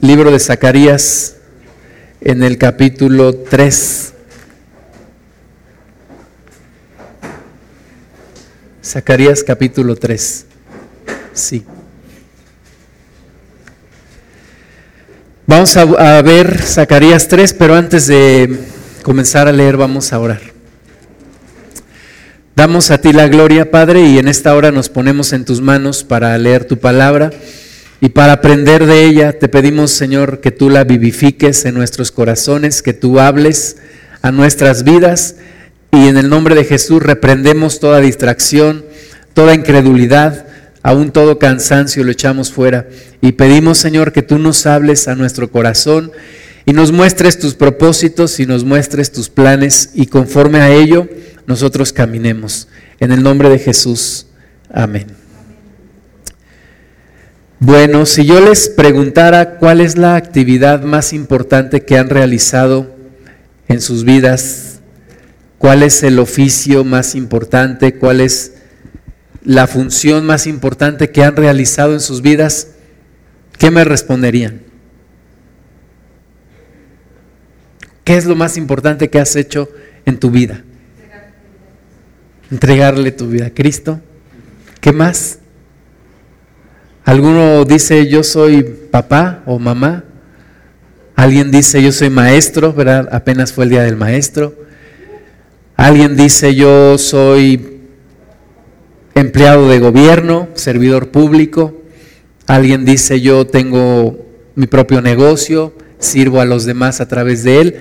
Libro de Zacarías en el capítulo 3. Zacarías capítulo 3. Sí. Vamos a, ver Zacarías 3, pero antes de comenzar a leer vamos a orar. Damos a ti la gloria, Padre, y en esta hora nos ponemos en tus manos para leer tu palabra y para aprender de ella. Te pedimos, Señor, que tú la vivifiques en nuestros corazones, que tú hables a nuestras vidas y en el nombre de Jesús reprendemos toda distracción, toda incredulidad, aún todo cansancio lo echamos fuera y pedimos, Señor, que tú nos hables a nuestro corazón y nos muestres tus propósitos y nos muestres tus planes y conforme a ello nosotros caminemos. En el nombre de Jesús. Amén. Bueno, si yo les preguntara cuál es la actividad más importante que han realizado en sus vidas, cuál es el oficio más importante, cuál es la función más importante que han realizado en sus vidas, ¿qué me responderían? ¿Qué es lo más importante que has hecho en tu vida? entregarle tu vida a Cristo. ¿Qué más? Alguno dice yo soy papá o mamá. Alguien dice yo soy maestro, ¿verdad? Apenas fue el día del maestro. Alguien dice yo soy empleado de gobierno, servidor público. Alguien dice yo tengo mi propio negocio, sirvo a los demás a través de él.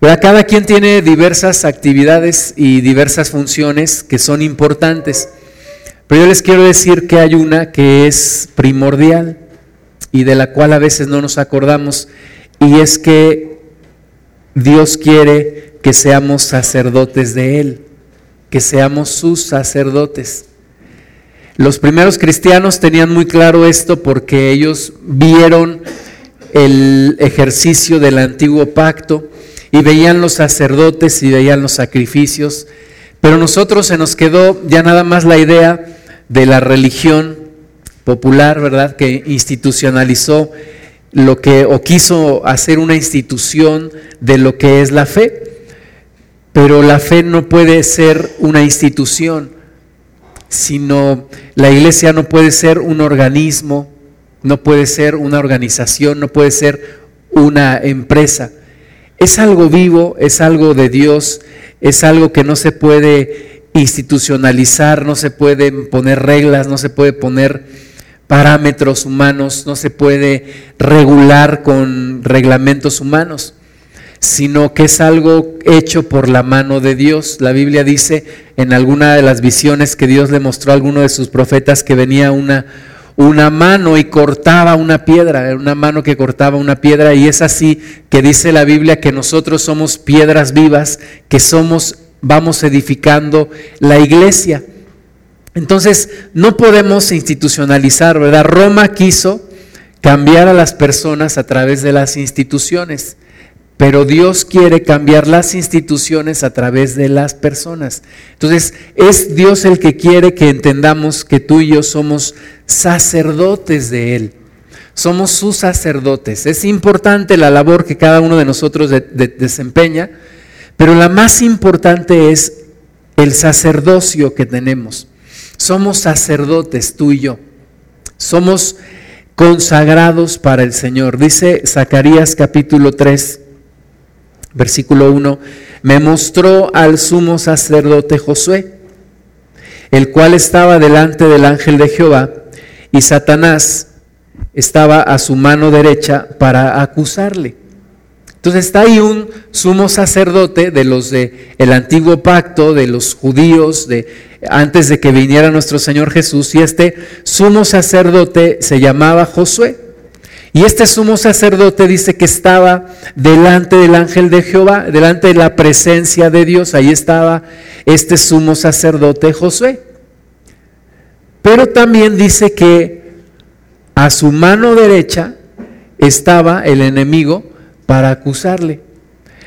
Cada quien tiene diversas actividades y diversas funciones que son importantes, pero yo les quiero decir que hay una que es primordial y de la cual a veces no nos acordamos, y es que Dios quiere que seamos sacerdotes de Él, que seamos sus sacerdotes. Los primeros cristianos tenían muy claro esto porque ellos vieron el ejercicio del antiguo pacto y veían los sacerdotes y veían los sacrificios, pero nosotros se nos quedó ya nada más la idea de la religión popular, ¿verdad? Que institucionalizó lo que, o quiso hacer una institución de lo que es la fe. Pero la fe no puede ser una institución, sino la iglesia no puede ser un organismo, no puede ser una organización, no puede ser una empresa es algo vivo, es algo de Dios, es algo que no se puede institucionalizar, no se pueden poner reglas, no se puede poner parámetros humanos, no se puede regular con reglamentos humanos, sino que es algo hecho por la mano de Dios. La Biblia dice en alguna de las visiones que Dios le mostró a alguno de sus profetas que venía una una mano y cortaba una piedra, una mano que cortaba una piedra y es así que dice la Biblia que nosotros somos piedras vivas, que somos, vamos edificando la iglesia. Entonces, no podemos institucionalizar, ¿verdad? Roma quiso cambiar a las personas a través de las instituciones. Pero Dios quiere cambiar las instituciones a través de las personas. Entonces, es Dios el que quiere que entendamos que tú y yo somos sacerdotes de Él. Somos sus sacerdotes. Es importante la labor que cada uno de nosotros desempeña, pero la más importante es el sacerdocio que tenemos. Somos sacerdotes, tú y yo. Somos consagrados para el Señor. Dice Zacarías capítulo 3 Versículo 1, me mostró al sumo sacerdote Josué, el cual estaba delante del ángel de Jehová, y Satanás estaba a su mano derecha para acusarle. Entonces está ahí un sumo sacerdote de los de el antiguo pacto, de los judíos, de antes de que viniera nuestro Señor Jesús, y este sumo sacerdote se llamaba Josué. Y este sumo sacerdote dice que estaba delante del ángel de Jehová, delante de la presencia de Dios. Ahí estaba este sumo sacerdote Josué. Pero también dice que a su mano derecha estaba el enemigo para acusarle.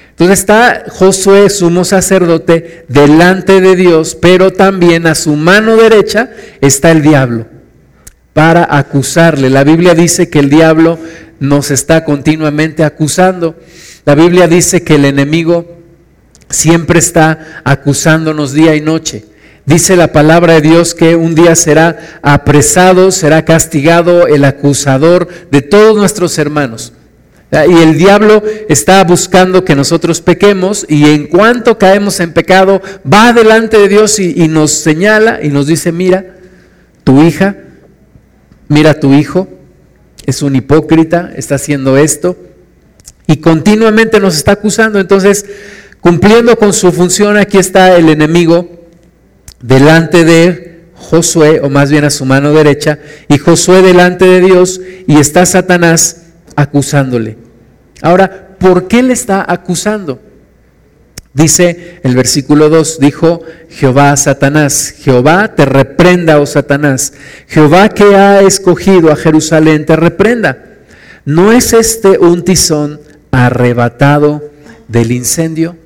Entonces está Josué, sumo sacerdote, delante de Dios, pero también a su mano derecha está el diablo para acusarle. La Biblia dice que el diablo nos está continuamente acusando. La Biblia dice que el enemigo siempre está acusándonos día y noche. Dice la palabra de Dios que un día será apresado, será castigado el acusador de todos nuestros hermanos. Y el diablo está buscando que nosotros pequemos y en cuanto caemos en pecado, va delante de Dios y, nos señala y nos dice, mira, tu hija, mira tu hijo, es un hipócrita, está haciendo esto y continuamente nos está acusando. Entonces, cumpliendo con su función, aquí está el enemigo delante de Josué, o más bien a su mano derecha, y Josué delante de Dios, y está Satanás acusándole. Ahora, ¿por qué le está acusando? Dice el versículo 2, dijo Jehová a Satanás, Jehová te reprenda, oh Satanás, Jehová que ha escogido a Jerusalén te reprenda. ¿No es este un tizón arrebatado del incendio?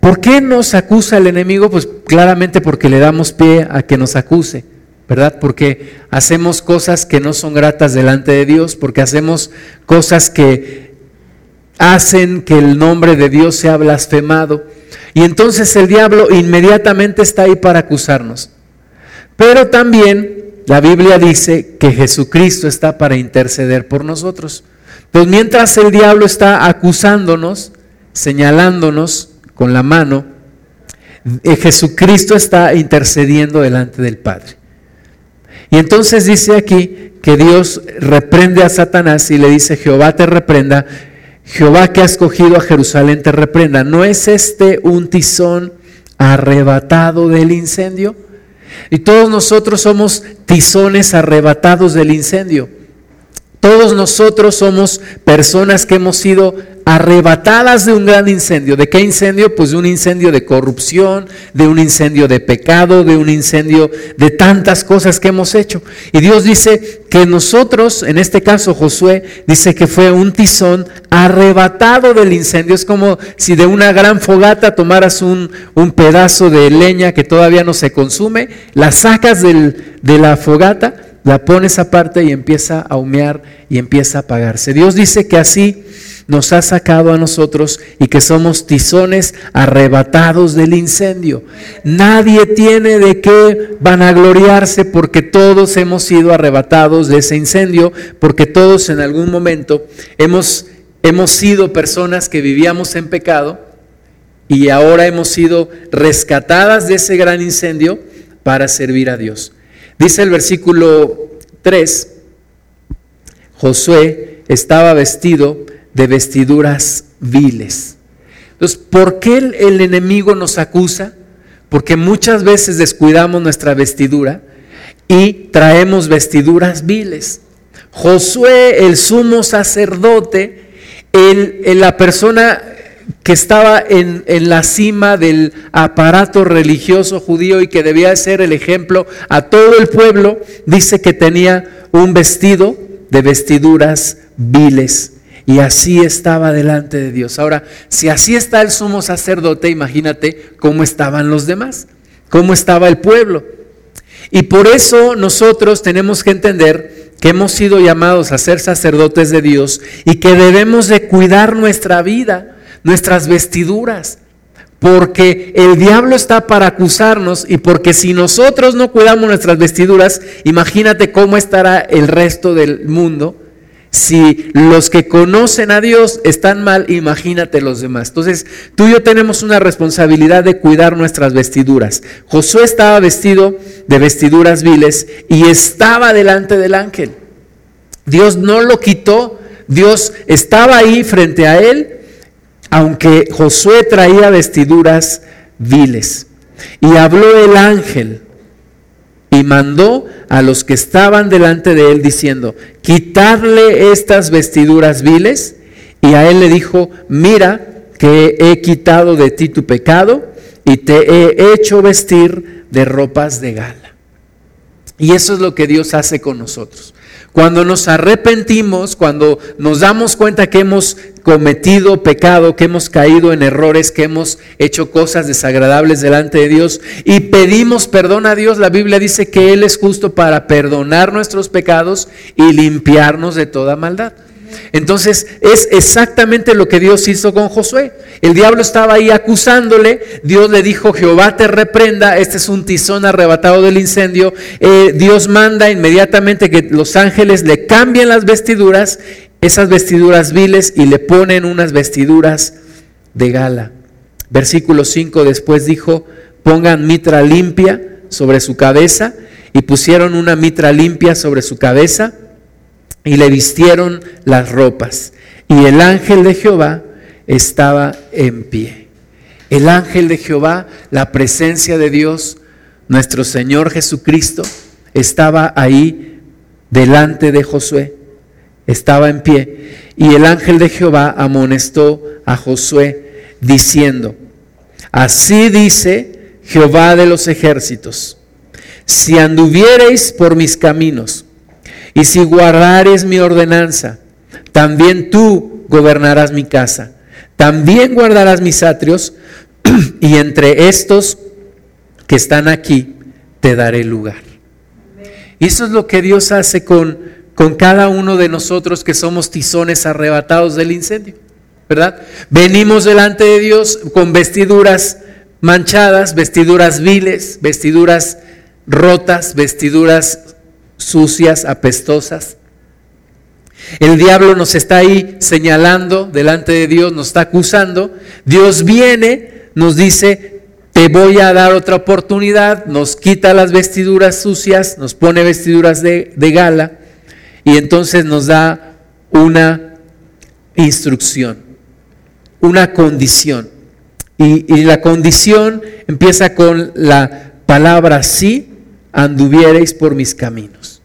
¿Por qué nos acusa el enemigo? Pues claramente porque le damos pie a que nos acuse. ¿Verdad? Porque hacemos cosas que no son gratas delante de Dios, porque hacemos cosas que hacen que el nombre de Dios sea blasfemado. Y entonces el diablo inmediatamente está ahí para acusarnos. Pero también la Biblia dice que Jesucristo está para interceder por nosotros. Pues mientras el diablo está acusándonos, señalándonos con la mano, eh, Jesucristo está intercediendo delante del Padre. Y entonces dice aquí que Dios reprende a Satanás y le dice, Jehová te reprenda, Jehová que ha escogido a Jerusalén te reprenda. ¿No es este un tizón arrebatado del incendio? Y todos nosotros somos tizones arrebatados del incendio. Todos nosotros somos personas que hemos sido arrebatadas de un gran incendio. ¿De qué incendio? Pues de un incendio de corrupción, de un incendio de pecado, de un incendio de tantas cosas que hemos hecho. Y Dios dice que nosotros, en este caso Josué, dice que fue un tizón arrebatado del incendio. Es como si de una gran fogata tomaras un, un pedazo de leña que todavía no se consume, la sacas de la fogata la pones aparte y empieza a humear y empieza a apagarse. Dios dice que así nos ha sacado a nosotros y que somos tizones arrebatados del incendio. Nadie tiene de qué vanagloriarse porque todos hemos sido arrebatados de ese incendio, porque todos en algún momento hemos, hemos sido personas que vivíamos en pecado y ahora hemos sido rescatadas de ese gran incendio para servir a Dios. Dice el versículo 3, Josué estaba vestido de vestiduras viles. Entonces, ¿por qué el, enemigo nos acusa? Porque muchas veces descuidamos nuestra vestidura y traemos vestiduras viles. Josué, el sumo sacerdote, el, la persona que estaba en, la cima del aparato religioso judío y que debía ser el ejemplo a todo el pueblo, dice que tenía un vestido de vestiduras viles. Y así estaba delante de Dios. Ahora, si así está el sumo sacerdote, imagínate cómo estaban los demás, cómo estaba el pueblo. Y por eso nosotros tenemos que entender que hemos sido llamados a ser sacerdotes de Dios y que debemos de cuidar nuestra vida nuestras vestiduras, porque el diablo está para acusarnos y porque si nosotros no cuidamos nuestras vestiduras, imagínate cómo estará el resto del mundo. Si los que conocen a Dios están mal, imagínate los demás. Entonces, tú y yo tenemos una responsabilidad de cuidar nuestras vestiduras. Josué estaba vestido de vestiduras viles y estaba delante del ángel. Dios no lo quitó, Dios estaba ahí frente a él aunque Josué traía vestiduras viles. Y habló el ángel y mandó a los que estaban delante de él diciendo, quitarle estas vestiduras viles. Y a él le dijo, mira que he quitado de ti tu pecado y te he hecho vestir de ropas de gala. Y eso es lo que Dios hace con nosotros. Cuando nos arrepentimos, cuando nos damos cuenta que hemos cometido pecado, que hemos caído en errores, que hemos hecho cosas desagradables delante de Dios y pedimos perdón a Dios, la Biblia dice que Él es justo para perdonar nuestros pecados y limpiarnos de toda maldad. Entonces es exactamente lo que Dios hizo con Josué. El diablo estaba ahí acusándole, Dios le dijo, Jehová te reprenda, este es un tizón arrebatado del incendio. Eh, Dios manda inmediatamente que los ángeles le cambien las vestiduras, esas vestiduras viles, y le ponen unas vestiduras de gala. Versículo 5 después dijo, pongan mitra limpia sobre su cabeza, y pusieron una mitra limpia sobre su cabeza y le vistieron las ropas. Y el ángel de Jehová estaba en pie. El ángel de Jehová, la presencia de Dios, nuestro Señor Jesucristo, estaba ahí delante de Josué. Estaba en pie. Y el ángel de Jehová amonestó a Josué diciendo, así dice Jehová de los ejércitos, si anduviereis por mis caminos, y si guardares mi ordenanza, también tú gobernarás mi casa. También guardarás mis atrios, y entre estos que están aquí te daré lugar. Y eso es lo que Dios hace con, con cada uno de nosotros que somos tizones arrebatados del incendio, ¿verdad? Venimos delante de Dios con vestiduras manchadas, vestiduras viles, vestiduras rotas, vestiduras sucias, apestosas. El diablo nos está ahí señalando delante de Dios, nos está acusando. Dios viene, nos dice, te voy a dar otra oportunidad, nos quita las vestiduras sucias, nos pone vestiduras de, gala y entonces nos da una instrucción, una condición. Y, la condición empieza con la palabra sí, anduviereis por mis caminos.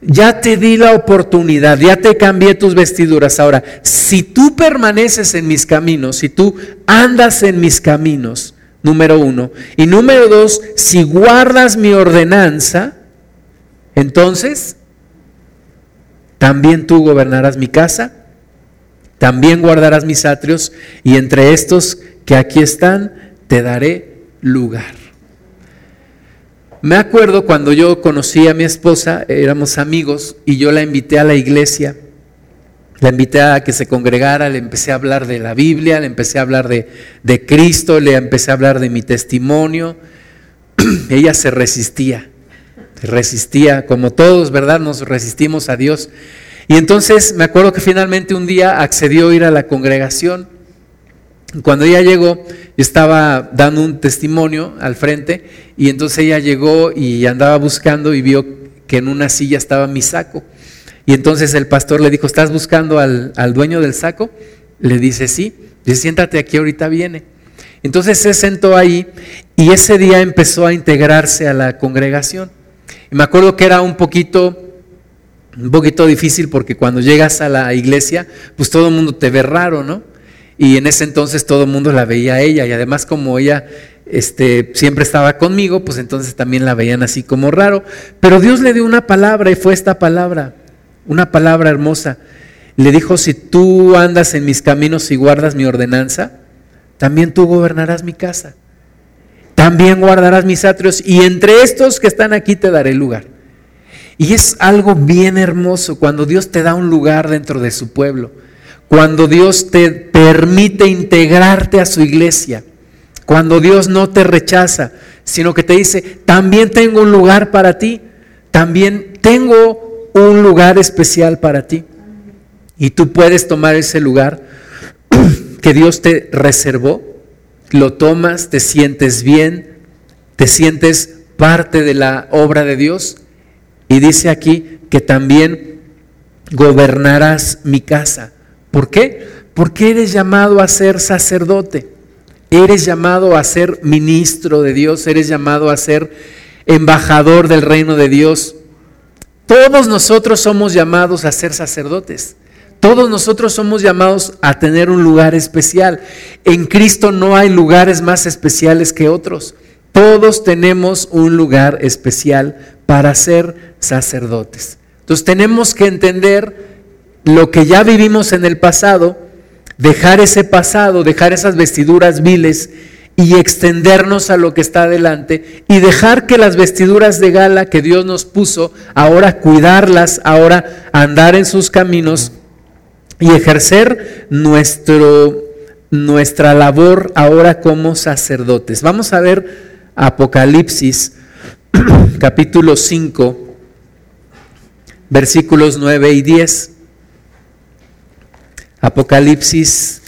Ya te di la oportunidad, ya te cambié tus vestiduras. Ahora, si tú permaneces en mis caminos, si tú andas en mis caminos, número uno, y número dos, si guardas mi ordenanza, entonces también tú gobernarás mi casa, también guardarás mis atrios, y entre estos que aquí están, te daré lugar. Me acuerdo cuando yo conocí a mi esposa, éramos amigos y yo la invité a la iglesia, la invité a que se congregara, le empecé a hablar de la Biblia, le empecé a hablar de, de Cristo, le empecé a hablar de mi testimonio. Ella se resistía, resistía, como todos, ¿verdad? Nos resistimos a Dios. Y entonces me acuerdo que finalmente un día accedió a ir a la congregación cuando ella llegó, estaba dando un testimonio al frente y entonces ella llegó y andaba buscando y vio que en una silla estaba mi saco. Y entonces el pastor le dijo, ¿estás buscando al, dueño del saco? Le dice, sí. Dice, siéntate aquí, ahorita viene. Entonces se sentó ahí y ese día empezó a integrarse a la congregación. Y me acuerdo que era un poquito, un poquito difícil porque cuando llegas a la iglesia, pues todo el mundo te ve raro, ¿no? Y en ese entonces todo el mundo la veía a ella y además como ella este, siempre estaba conmigo, pues entonces también la veían así como raro. Pero Dios le dio una palabra y fue esta palabra, una palabra hermosa. Le dijo, si tú andas en mis caminos y guardas mi ordenanza, también tú gobernarás mi casa. También guardarás mis atrios y entre estos que están aquí te daré lugar. Y es algo bien hermoso cuando Dios te da un lugar dentro de su pueblo cuando Dios te permite integrarte a su iglesia, cuando Dios no te rechaza, sino que te dice, también tengo un lugar para ti, también tengo un lugar especial para ti. Y tú puedes tomar ese lugar que Dios te reservó, lo tomas, te sientes bien, te sientes parte de la obra de Dios. Y dice aquí que también gobernarás mi casa. ¿Por qué? Porque eres llamado a ser sacerdote, eres llamado a ser ministro de Dios, eres llamado a ser embajador del reino de Dios. Todos nosotros somos llamados a ser sacerdotes. Todos nosotros somos llamados a tener un lugar especial. En Cristo no hay lugares más especiales que otros. Todos tenemos un lugar especial para ser sacerdotes. Entonces tenemos que entender lo que ya vivimos en el pasado dejar ese pasado, dejar esas vestiduras viles y extendernos a lo que está adelante y dejar que las vestiduras de gala que Dios nos puso, ahora cuidarlas, ahora andar en sus caminos y ejercer nuestro, nuestra labor ahora como sacerdotes. Vamos a ver Apocalipsis capítulo 5, versículos 9 y 10. Apocalipsis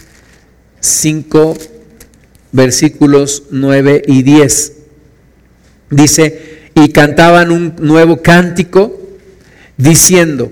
5, versículos 9 y 10. Dice, y cantaban un nuevo cántico diciendo,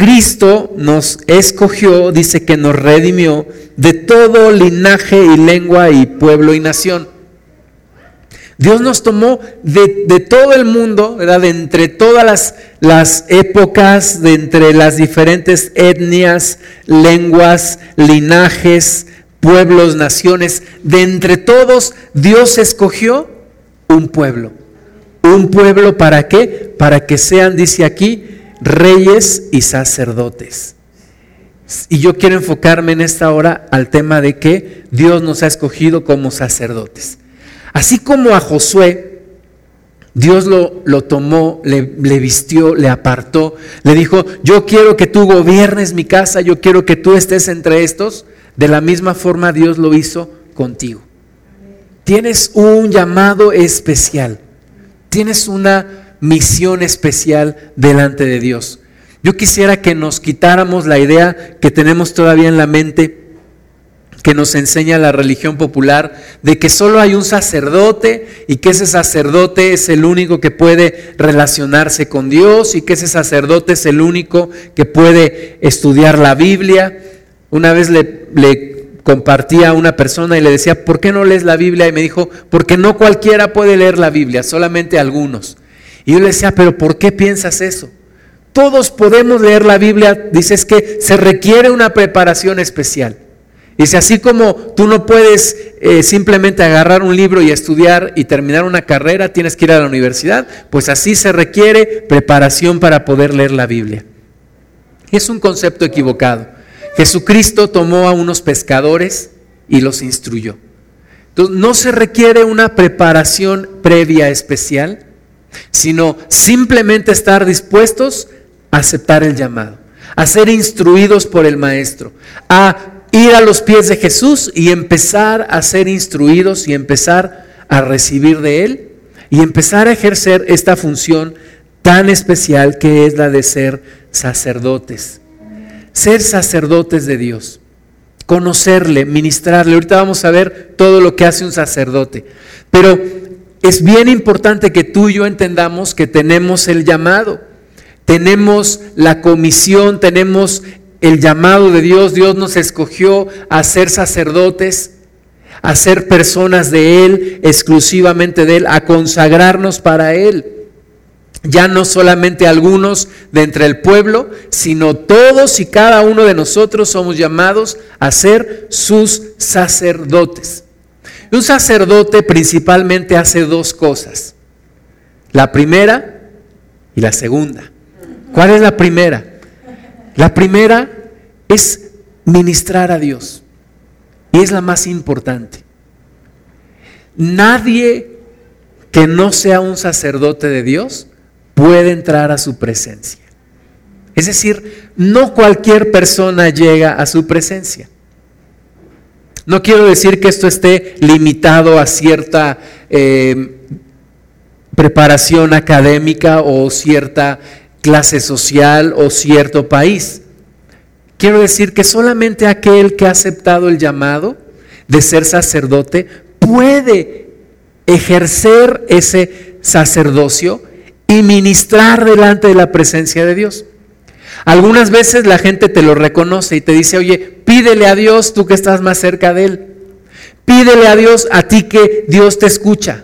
Cristo nos escogió, dice que nos redimió de todo linaje y lengua y pueblo y nación. Dios nos tomó de, todo el mundo, ¿verdad? De entre todas las, las épocas, de entre las diferentes etnias, lenguas, linajes, pueblos, naciones, de entre todos Dios escogió un pueblo. ¿Un pueblo para qué? Para que sean, dice aquí, reyes y sacerdotes. Y yo quiero enfocarme en esta hora al tema de que Dios nos ha escogido como sacerdotes. Así como a Josué, Dios lo, lo tomó, le, le, vistió, le apartó, le dijo, yo quiero que tú gobiernes mi casa, yo quiero que tú estés entre estos. De la misma forma Dios lo hizo contigo. Tienes un llamado especial, tienes una misión especial delante de Dios. Yo quisiera que nos quitáramos la idea que tenemos todavía en la mente que nos enseña la religión popular de que solo hay un sacerdote y que ese sacerdote es el único que puede relacionarse con Dios y que ese sacerdote es el único que puede estudiar la Biblia. Una vez le, le compartía a una persona y le decía, ¿por qué no lees la Biblia? Y me dijo, porque no cualquiera puede leer la Biblia, solamente algunos. Y yo le decía, pero ¿por qué piensas eso? Todos podemos leer la Biblia, dices que se requiere una preparación especial. Dice, así como tú no puedes eh, simplemente agarrar un libro y estudiar y terminar una carrera, tienes que ir a la universidad, pues así se requiere preparación para poder leer la Biblia. Es un concepto equivocado. Jesucristo tomó a unos pescadores y los instruyó. Entonces, no se requiere una preparación previa especial, sino simplemente estar dispuestos a aceptar el llamado, a ser instruidos por el Maestro, a ir a los pies de Jesús y empezar a ser instruidos y empezar a recibir de Él y empezar a ejercer esta función tan especial que es la de ser sacerdotes. Ser sacerdotes de Dios, conocerle, ministrarle. Ahorita vamos a ver todo lo que hace un sacerdote. Pero es bien importante que tú y yo entendamos que tenemos el llamado, tenemos la comisión, tenemos el llamado de Dios, Dios nos escogió a ser sacerdotes, a ser personas de Él, exclusivamente de Él, a consagrarnos para Él. Ya no solamente algunos de entre el pueblo, sino todos y cada uno de nosotros somos llamados a ser sus sacerdotes. Un sacerdote principalmente hace dos cosas. La primera y la segunda. ¿Cuál es la primera? La primera es ministrar a Dios y es la más importante. Nadie que no sea un sacerdote de Dios puede entrar a su presencia. Es decir, no cualquier persona llega a su presencia. No quiero decir que esto esté limitado a cierta eh, preparación académica o cierta clase social o cierto país. Quiero decir que solamente aquel que ha aceptado el llamado de ser sacerdote puede ejercer ese sacerdocio y ministrar delante de la presencia de Dios. Algunas veces la gente te lo reconoce y te dice, oye, Pídele a Dios tú que estás más cerca de Él. Pídele a Dios a ti que Dios te escucha.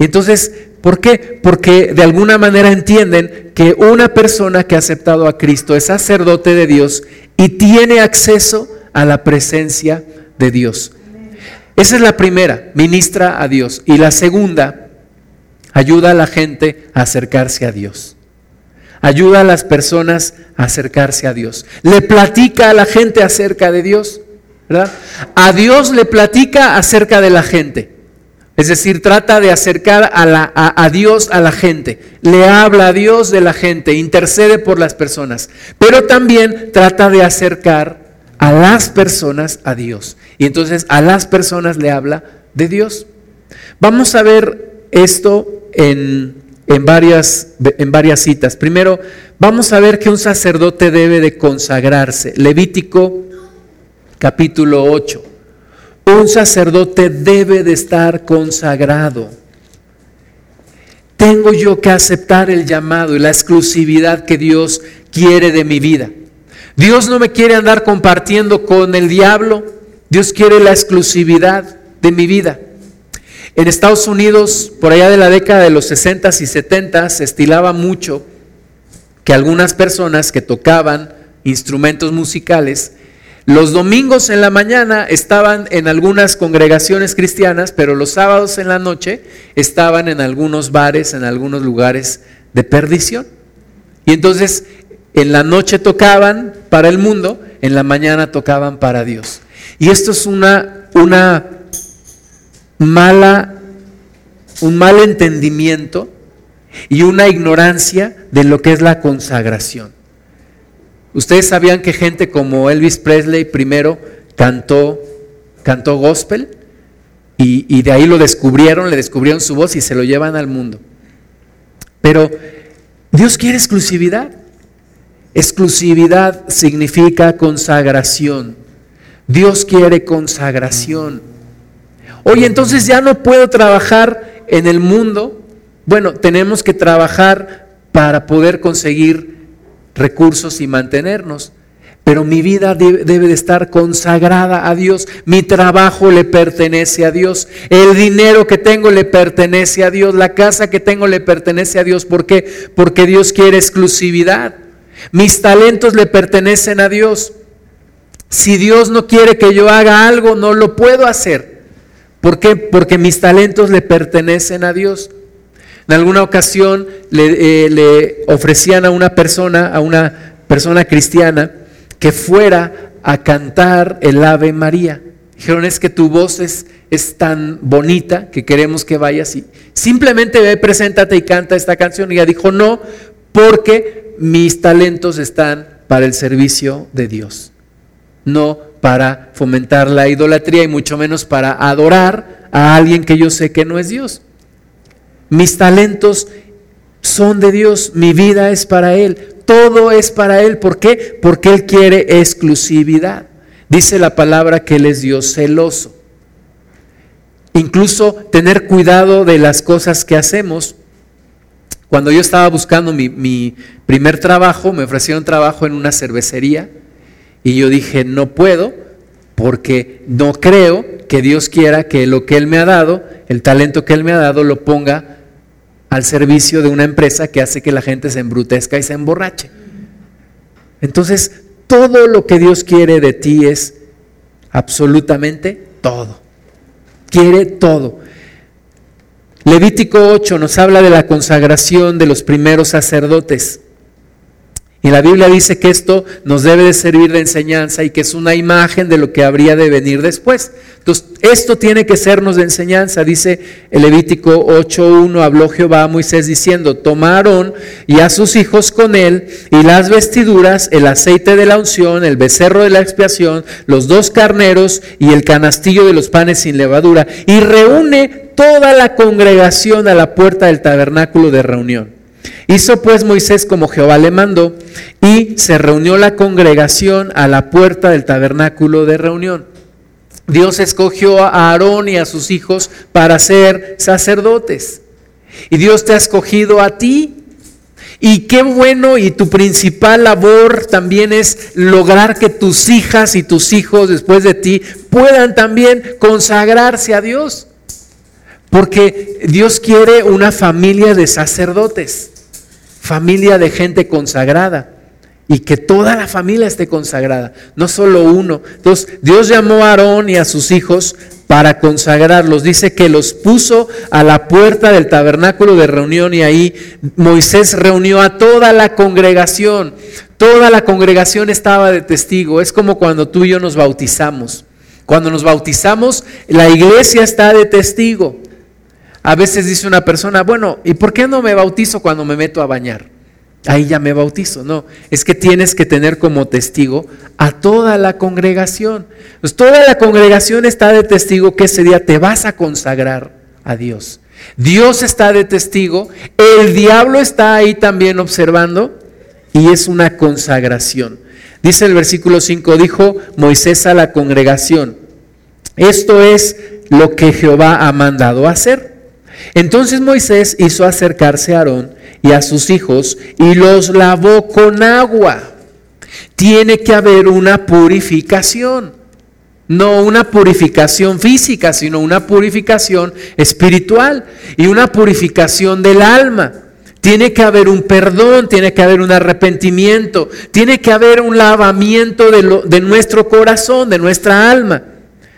Y entonces, ¿por qué? Porque de alguna manera entienden que una persona que ha aceptado a Cristo es sacerdote de Dios y tiene acceso a la presencia de Dios. Esa es la primera, ministra a Dios. Y la segunda, ayuda a la gente a acercarse a Dios. Ayuda a las personas a acercarse a Dios. Le platica a la gente acerca de Dios. ¿verdad? A Dios le platica acerca de la gente. Es decir, trata de acercar a, a, Dios a la gente. Le habla a Dios de la gente, intercede por las personas. Pero también trata de acercar a las personas a Dios. Y entonces a las personas le habla de Dios. Vamos a ver esto en, en, varias, en varias citas. Primero, vamos a ver que un sacerdote debe de consagrarse. Levítico capítulo 8. Un sacerdote debe de estar consagrado. Tengo yo que aceptar el llamado y la exclusividad que Dios quiere de mi vida. Dios no me quiere andar compartiendo con el diablo. Dios quiere la exclusividad de mi vida. En Estados Unidos, por allá de la década de los 60s y 70s, se estilaba mucho que algunas personas que tocaban instrumentos musicales los domingos en la mañana estaban en algunas congregaciones cristianas, pero los sábados en la noche estaban en algunos bares, en algunos lugares de perdición. Y entonces en la noche tocaban para el mundo, en la mañana tocaban para Dios. Y esto es una, una mala, un mal entendimiento y una ignorancia de lo que es la consagración. Ustedes sabían que gente como Elvis Presley primero cantó, cantó gospel y, de ahí lo descubrieron, le descubrieron su voz y se lo llevan al mundo. Pero Dios quiere exclusividad. Exclusividad significa consagración. Dios quiere consagración. Oye, entonces ya no puedo trabajar en el mundo. Bueno, tenemos que trabajar para poder conseguir recursos y mantenernos. Pero mi vida debe, de estar consagrada a Dios. Mi trabajo le pertenece a Dios. El dinero que tengo le pertenece a Dios. La casa que tengo le pertenece a Dios. ¿Por qué? Porque Dios quiere exclusividad. Mis talentos le pertenecen a Dios. Si Dios no quiere que yo haga algo, no lo puedo hacer. ¿Por qué? Porque mis talentos le pertenecen a Dios. En alguna ocasión eh, le, ofrecían a una persona, a una persona cristiana, que fuera a cantar el Ave María. Dijeron, es que tu voz es, es tan bonita que queremos que vayas y simplemente ve, preséntate y canta esta canción. Y ella dijo, no, porque mis talentos están para el servicio de Dios, no para fomentar la idolatría y mucho menos para adorar a alguien que yo sé que no es Dios. Mis talentos son de Dios, mi vida es para Él, todo es para Él. ¿Por qué? Porque Él quiere exclusividad. Dice la palabra que Él es Dios celoso. Incluso tener cuidado de las cosas que hacemos. Cuando yo estaba buscando mi, mi primer trabajo, me ofrecieron trabajo en una cervecería y yo dije, no puedo porque no creo que Dios quiera que lo que Él me ha dado, el talento que Él me ha dado, lo ponga al servicio de una empresa que hace que la gente se embrutezca y se emborrache. Entonces, todo lo que Dios quiere de ti es absolutamente todo. Quiere todo. Levítico 8 nos habla de la consagración de los primeros sacerdotes. Y la Biblia dice que esto nos debe de servir de enseñanza y que es una imagen de lo que habría de venir después. Entonces, esto tiene que sernos de enseñanza. Dice el Levítico 8.1, habló Jehová a Moisés diciendo, tomaron y a sus hijos con él y las vestiduras, el aceite de la unción, el becerro de la expiación, los dos carneros y el canastillo de los panes sin levadura y reúne toda la congregación a la puerta del tabernáculo de reunión. Hizo pues Moisés como Jehová le mandó y se reunió la congregación a la puerta del tabernáculo de reunión. Dios escogió a Aarón y a sus hijos para ser sacerdotes. Y Dios te ha escogido a ti. Y qué bueno y tu principal labor también es lograr que tus hijas y tus hijos después de ti puedan también consagrarse a Dios. Porque Dios quiere una familia de sacerdotes, familia de gente consagrada y que toda la familia esté consagrada, no solo uno. Entonces, Dios llamó a Aarón y a sus hijos para consagrarlos. Dice que los puso a la puerta del tabernáculo de reunión y ahí Moisés reunió a toda la congregación. Toda la congregación estaba de testigo. Es como cuando tú y yo nos bautizamos. Cuando nos bautizamos, la iglesia está de testigo. A veces dice una persona, bueno, ¿y por qué no me bautizo cuando me meto a bañar? ahí ya me bautizo. No, es que tienes que tener como testigo a toda la congregación. Pues toda la congregación está de testigo que ese día te vas a consagrar a Dios. Dios está de testigo, el diablo está ahí también observando y es una consagración. Dice el versículo 5, dijo Moisés a la congregación, esto es lo que Jehová ha mandado hacer. Entonces Moisés hizo acercarse a Aarón y a sus hijos y los lavó con agua. Tiene que haber una purificación. No una purificación física, sino una purificación espiritual y una purificación del alma. Tiene que haber un perdón, tiene que haber un arrepentimiento, tiene que haber un lavamiento de, de nuestro corazón, de nuestra alma.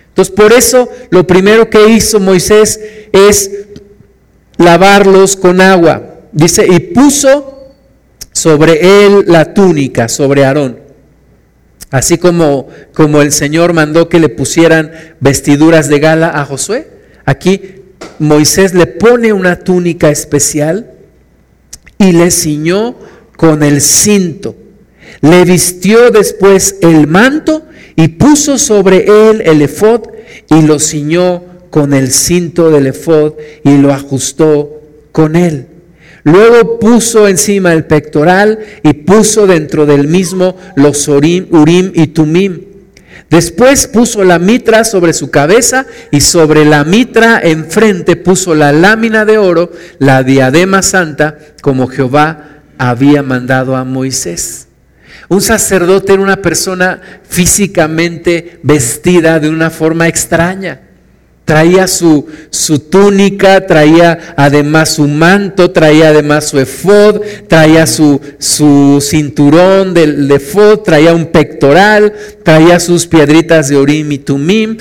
Entonces, por eso lo primero que hizo Moisés es lavarlos con agua. Dice, y puso sobre él la túnica, sobre Aarón. Así como, como el Señor mandó que le pusieran vestiduras de gala a Josué. Aquí Moisés le pone una túnica especial y le ciñó con el cinto. Le vistió después el manto y puso sobre él el efod y lo ciñó con el cinto del efod y lo ajustó con él. Luego puso encima el pectoral y puso dentro del mismo los urim, y tumim. Después puso la mitra sobre su cabeza y sobre la mitra enfrente puso la lámina de oro, la diadema santa, como Jehová había mandado a Moisés. Un sacerdote era una persona físicamente vestida de una forma extraña. Traía su, su, túnica, traía además su manto, traía además su efod, traía su, su cinturón del efod, traía un pectoral, traía sus piedritas de Urim y Tumim,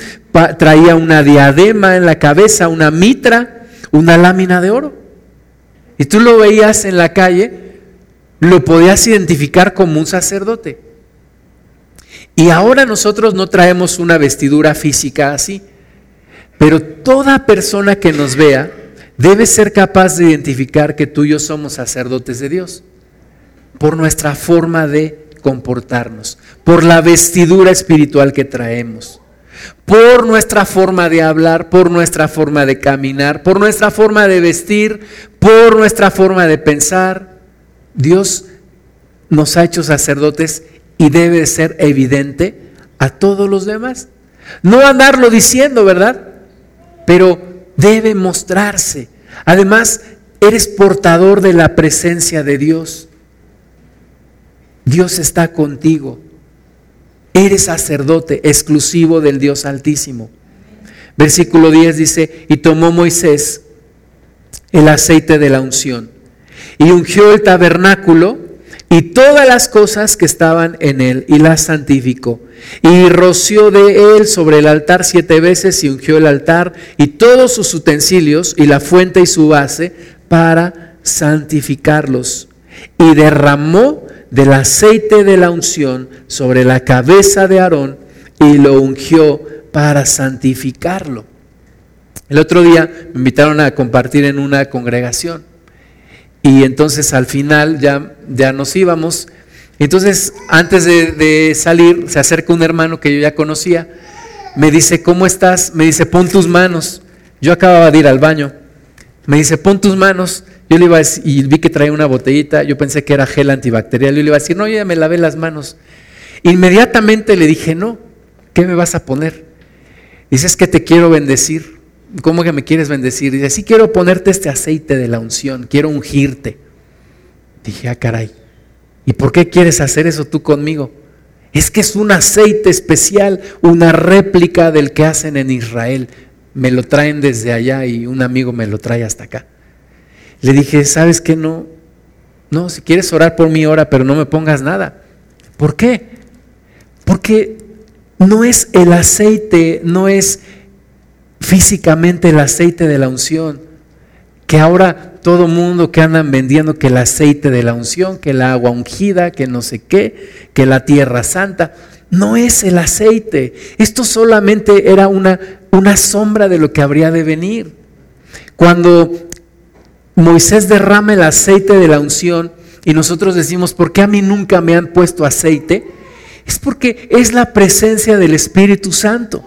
traía una diadema en la cabeza, una mitra, una lámina de oro. Y tú lo veías en la calle, lo podías identificar como un sacerdote. Y ahora nosotros no traemos una vestidura física así. Pero toda persona que nos vea debe ser capaz de identificar que tú y yo somos sacerdotes de Dios por nuestra forma de comportarnos, por la vestidura espiritual que traemos, por nuestra forma de hablar, por nuestra forma de caminar, por nuestra forma de vestir, por nuestra forma de pensar. Dios nos ha hecho sacerdotes y debe ser evidente a todos los demás. No andarlo diciendo, ¿verdad? Pero debe mostrarse. Además, eres portador de la presencia de Dios. Dios está contigo. Eres sacerdote exclusivo del Dios Altísimo. Versículo 10 dice, y tomó Moisés el aceite de la unción y ungió el tabernáculo y todas las cosas que estaban en él, y las santificó. Y roció de él sobre el altar siete veces y ungió el altar y todos sus utensilios y la fuente y su base para santificarlos. Y derramó del aceite de la unción sobre la cabeza de Aarón y lo ungió para santificarlo. El otro día me invitaron a compartir en una congregación y entonces al final ya, ya nos íbamos. Entonces, antes de, salir, se acerca un hermano que yo ya conocía. Me dice, ¿cómo estás? Me dice, pon tus manos. Yo acababa de ir al baño. Me dice, pon tus manos. Yo le iba a decir, y vi que traía una botellita. Yo pensé que era gel antibacterial. Yo le iba a decir, no, yo ya me lavé las manos. Inmediatamente le dije, no, ¿qué me vas a poner? Dices que te quiero bendecir. ¿Cómo que me quieres bendecir? Dice, sí quiero ponerte este aceite de la unción, quiero ungirte. Dije, ah, caray, ¿y por qué quieres hacer eso tú conmigo? Es que es un aceite especial, una réplica del que hacen en Israel. Me lo traen desde allá y un amigo me lo trae hasta acá. Le dije, ¿sabes qué? No, no, si quieres orar por mí, ora, pero no me pongas nada. ¿Por qué? Porque no es el aceite, no es físicamente el aceite de la unción, que ahora todo mundo que andan vendiendo que el aceite de la unción, que el agua ungida, que no sé qué, que la tierra santa, no es el aceite. Esto solamente era una, una sombra de lo que habría de venir. Cuando Moisés derrama el aceite de la unción y nosotros decimos, ¿por qué a mí nunca me han puesto aceite? Es porque es la presencia del Espíritu Santo.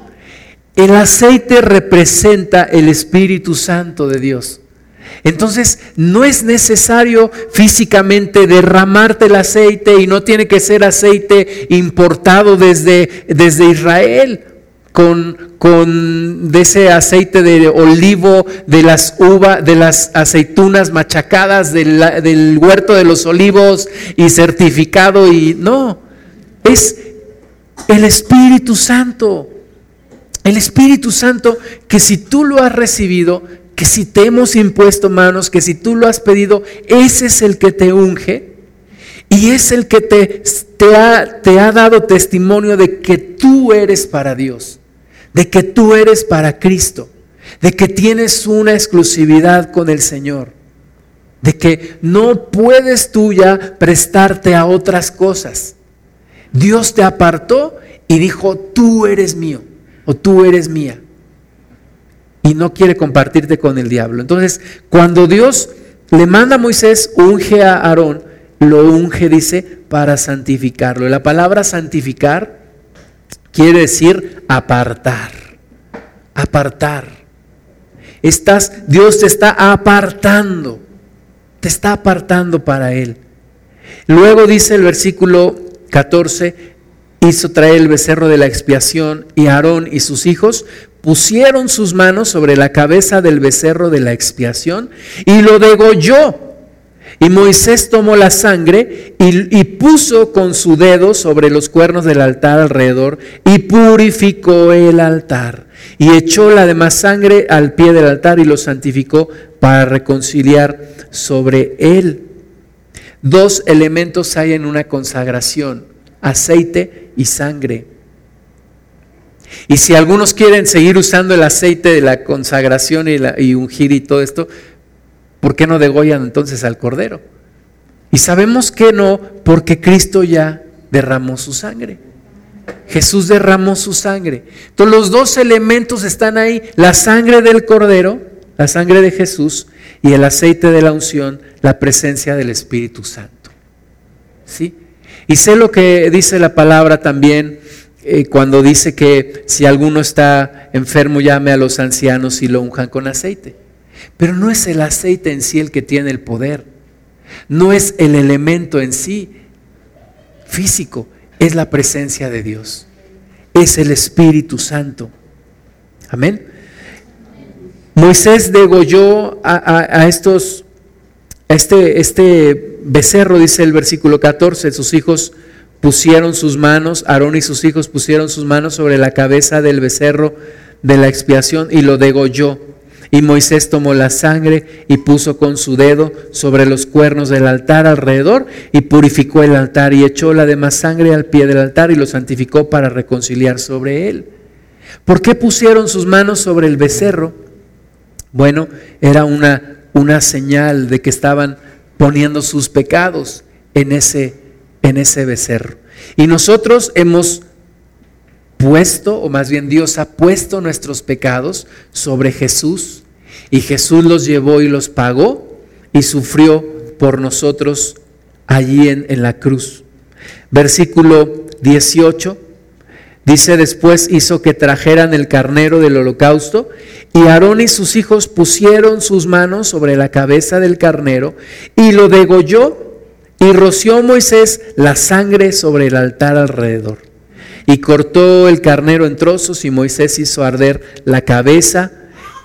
El aceite representa el Espíritu Santo de Dios. Entonces no es necesario físicamente derramarte el aceite y no tiene que ser aceite importado desde, desde Israel con, con ese aceite de olivo, de las uvas, de las aceitunas machacadas del huerto de los olivos y certificado y no, es el Espíritu Santo. El Espíritu Santo que si tú lo has recibido, que si te hemos impuesto manos, que si tú lo has pedido, ese es el que te unge y es el que te, ha, ha dado testimonio de que tú eres para Dios, de que tú eres para Cristo, de que tienes una exclusividad con el Señor, de que no puedes tú ya prestarte a otras cosas. Dios te apartó y dijo, tú eres mío o tú eres mía y no quiere compartirte con el diablo. Entonces, cuando Dios le manda a Moisés, unge a Aarón, lo unge, dice, para santificarlo. la palabra santificar quiere decir apartar, apartar. Estás, Dios te está apartando, te está apartando para Él. Luego dice el versículo 14, hizo traer el becerro de la expiación y Aarón y sus hijos pusieron sus manos sobre la cabeza del becerro de la expiación y lo degolló. Y Moisés tomó la sangre y, puso con su dedo sobre los cuernos del altar alrededor y purificó el altar. Y echó la demás sangre al pie del altar y lo santificó para reconciliar sobre él. Dos elementos hay en una consagración, aceite y sangre. Y si algunos quieren seguir usando el aceite de la consagración y, la, ungir y todo esto, ¿por qué no degollan entonces al cordero? Y sabemos que no, porque Cristo ya derramó su sangre. Jesús derramó su sangre. Entonces los dos elementos están ahí, la sangre del cordero, la sangre de Jesús y el aceite de la unción, la presencia del Espíritu Santo. ¿Sí? Y sé lo que dice la palabra también eh, cuando dice que si alguno está enfermo llame a los ancianos y lo unjan con aceite. Pero no es el aceite en sí el que tiene el poder, no es el elemento en sí físico, es la presencia de Dios, es el Espíritu Santo. Amén. Moisés degolló a, estos, este, este becerro, dice el versículo 14, sus hijos pusieron sus manos, Aarón y sus hijos pusieron sus manos sobre la cabeza del becerro de la expiación y lo degolló. Y Moisés tomó la sangre y puso con su dedo sobre los cuernos del altar alrededor y purificó el altar y echó la demás sangre al pie del altar y lo santificó para reconciliar sobre él. ¿Por qué pusieron sus manos sobre el becerro? Bueno, era una, una señal de que estaban poniendo sus pecados en ese en ese becerro. Y nosotros hemos puesto, o más bien Dios ha puesto nuestros pecados sobre Jesús, y Jesús los llevó y los pagó y sufrió por nosotros allí en, en la cruz. Versículo 18. Dice después hizo que trajeran el carnero del holocausto y Aarón y sus hijos pusieron sus manos sobre la cabeza del carnero y lo degolló y roció Moisés la sangre sobre el altar alrededor. Y cortó el carnero en trozos y Moisés hizo arder la cabeza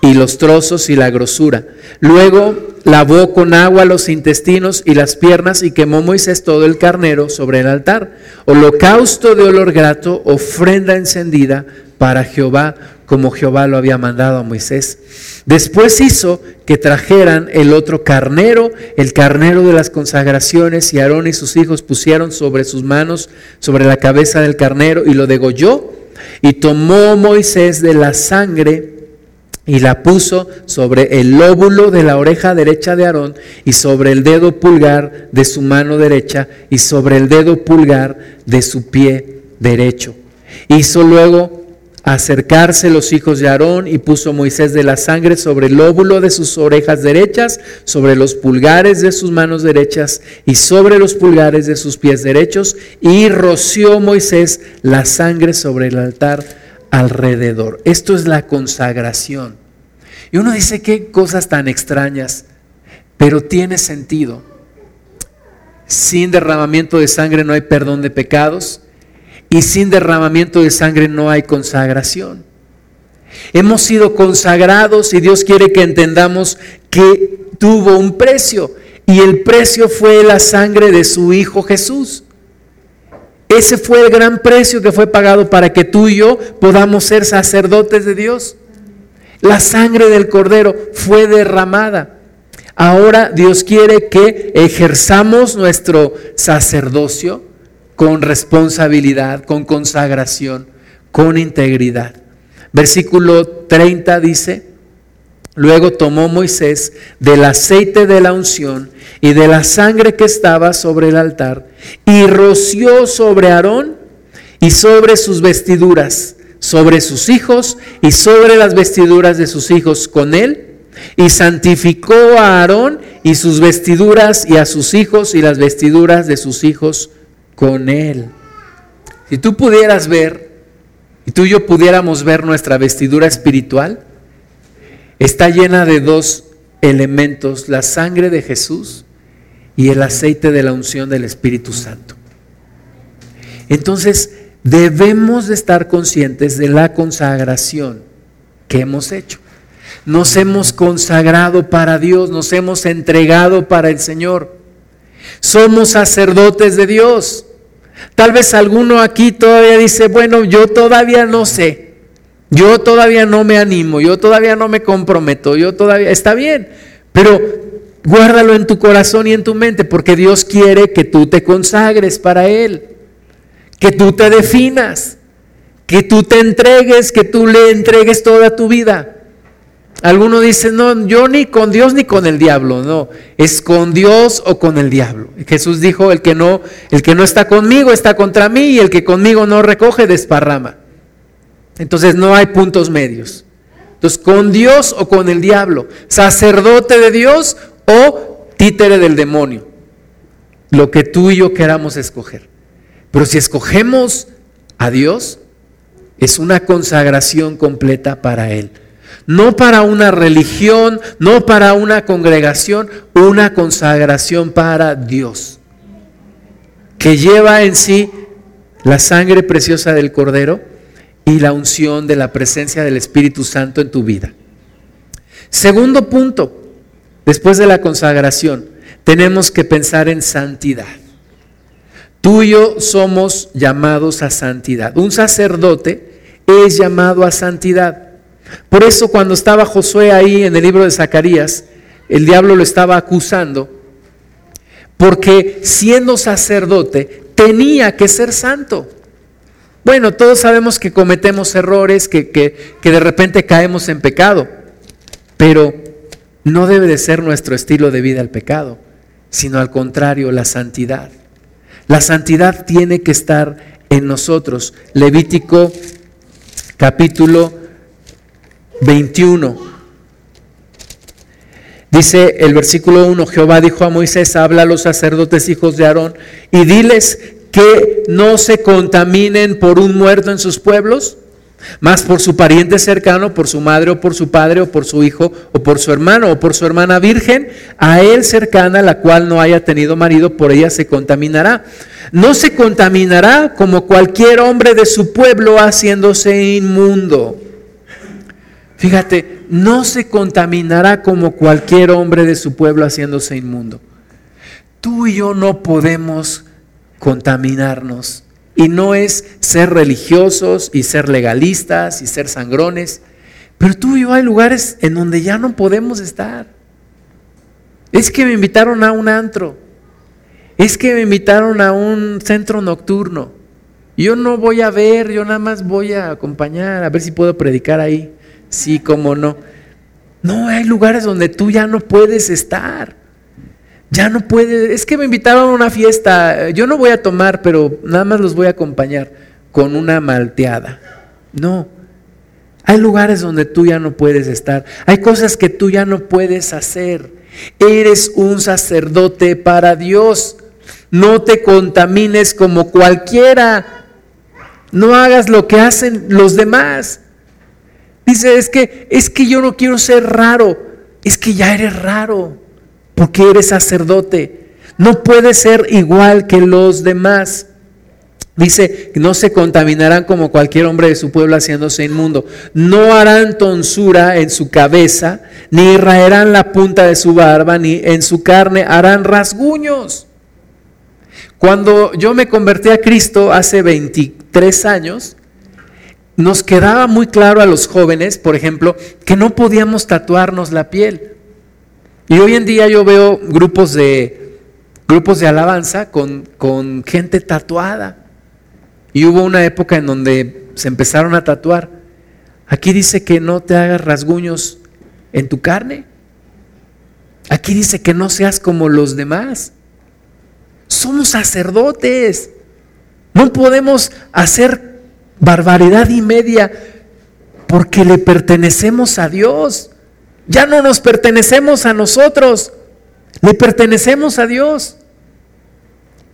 y los trozos y la grosura. Luego lavó con agua los intestinos y las piernas y quemó Moisés todo el carnero sobre el altar. Holocausto de olor grato, ofrenda encendida para Jehová, como Jehová lo había mandado a Moisés. Después hizo que trajeran el otro carnero, el carnero de las consagraciones, y Aarón y sus hijos pusieron sobre sus manos, sobre la cabeza del carnero, y lo degolló. Y tomó Moisés de la sangre y la puso sobre el lóbulo de la oreja derecha de Aarón y sobre el dedo pulgar de su mano derecha y sobre el dedo pulgar de su pie derecho. Hizo luego acercarse los hijos de Aarón y puso Moisés de la sangre sobre el lóbulo de sus orejas derechas, sobre los pulgares de sus manos derechas y sobre los pulgares de sus pies derechos y roció Moisés la sangre sobre el altar alrededor. Esto es la consagración. Y uno dice, qué cosas tan extrañas, pero tiene sentido. Sin derramamiento de sangre no hay perdón de pecados y sin derramamiento de sangre no hay consagración. Hemos sido consagrados y Dios quiere que entendamos que tuvo un precio y el precio fue la sangre de su Hijo Jesús. Ese fue el gran precio que fue pagado para que tú y yo podamos ser sacerdotes de Dios. La sangre del cordero fue derramada. Ahora Dios quiere que ejerzamos nuestro sacerdocio con responsabilidad, con consagración, con integridad. Versículo 30 dice, luego tomó Moisés del aceite de la unción y de la sangre que estaba sobre el altar y roció sobre Aarón y sobre sus vestiduras, sobre sus hijos y sobre las vestiduras de sus hijos con él. Y santificó a Aarón y sus vestiduras y a sus hijos y las vestiduras de sus hijos con él. Si tú pudieras ver, y tú y yo pudiéramos ver nuestra vestidura espiritual, está llena de dos elementos, la sangre de Jesús y el aceite de la unción del Espíritu Santo. Entonces, debemos de estar conscientes de la consagración que hemos hecho. Nos hemos consagrado para Dios, nos hemos entregado para el Señor. Somos sacerdotes de Dios. Tal vez alguno aquí todavía dice, bueno, yo todavía no sé, yo todavía no me animo, yo todavía no me comprometo, yo todavía, está bien, pero Guárdalo en tu corazón y en tu mente, porque Dios quiere que tú te consagres para Él, que tú te definas, que tú te entregues, que tú le entregues toda tu vida. Alguno dice, no, yo ni con Dios ni con el diablo, no, es con Dios o con el diablo. Jesús dijo, el que no, el que no está conmigo está contra mí y el que conmigo no recoge desparrama. Entonces no hay puntos medios. Entonces, con Dios o con el diablo, sacerdote de Dios o títere del demonio. Lo que tú y yo queramos escoger. Pero si escogemos a Dios, es una consagración completa para Él. No para una religión, no para una congregación, una consagración para Dios. Que lleva en sí la sangre preciosa del Cordero y la unción de la presencia del Espíritu Santo en tu vida. Segundo punto, Después de la consagración, tenemos que pensar en santidad. Tú y yo somos llamados a santidad. Un sacerdote es llamado a santidad. Por eso cuando estaba Josué ahí en el libro de Zacarías, el diablo lo estaba acusando, porque siendo sacerdote tenía que ser santo. Bueno, todos sabemos que cometemos errores, que, que, que de repente caemos en pecado, pero no debe de ser nuestro estilo de vida el pecado, sino al contrario, la santidad. La santidad tiene que estar en nosotros. Levítico capítulo 21. Dice el versículo 1, Jehová dijo a Moisés, habla a los sacerdotes hijos de Aarón y diles que no se contaminen por un muerto en sus pueblos más por su pariente cercano, por su madre o por su padre o por su hijo o por su hermano o por su hermana virgen, a él cercana, la cual no haya tenido marido, por ella se contaminará. No se contaminará como cualquier hombre de su pueblo haciéndose inmundo. Fíjate, no se contaminará como cualquier hombre de su pueblo haciéndose inmundo. Tú y yo no podemos contaminarnos. Y no es ser religiosos y ser legalistas y ser sangrones. Pero tú y yo hay lugares en donde ya no podemos estar. Es que me invitaron a un antro. Es que me invitaron a un centro nocturno. Yo no voy a ver, yo nada más voy a acompañar, a ver si puedo predicar ahí. Sí, cómo no. No, hay lugares donde tú ya no puedes estar. Ya no puedes. Es que me invitaron a una fiesta. Yo no voy a tomar, pero nada más los voy a acompañar con una malteada. No. Hay lugares donde tú ya no puedes estar. Hay cosas que tú ya no puedes hacer. Eres un sacerdote para Dios. No te contamines como cualquiera. No hagas lo que hacen los demás. Dice, es que es que yo no quiero ser raro. Es que ya eres raro porque eres sacerdote. No puedes ser igual que los demás. Dice, no se contaminarán como cualquier hombre de su pueblo haciéndose inmundo. No harán tonsura en su cabeza, ni raerán la punta de su barba, ni en su carne harán rasguños. Cuando yo me convertí a Cristo hace 23 años, nos quedaba muy claro a los jóvenes, por ejemplo, que no podíamos tatuarnos la piel. Y hoy en día yo veo grupos de, grupos de alabanza con, con gente tatuada. Y hubo una época en donde se empezaron a tatuar. Aquí dice que no te hagas rasguños en tu carne. Aquí dice que no seas como los demás. Somos sacerdotes. No podemos hacer barbaridad y media, porque le pertenecemos a Dios. Ya no nos pertenecemos a nosotros, le pertenecemos a Dios.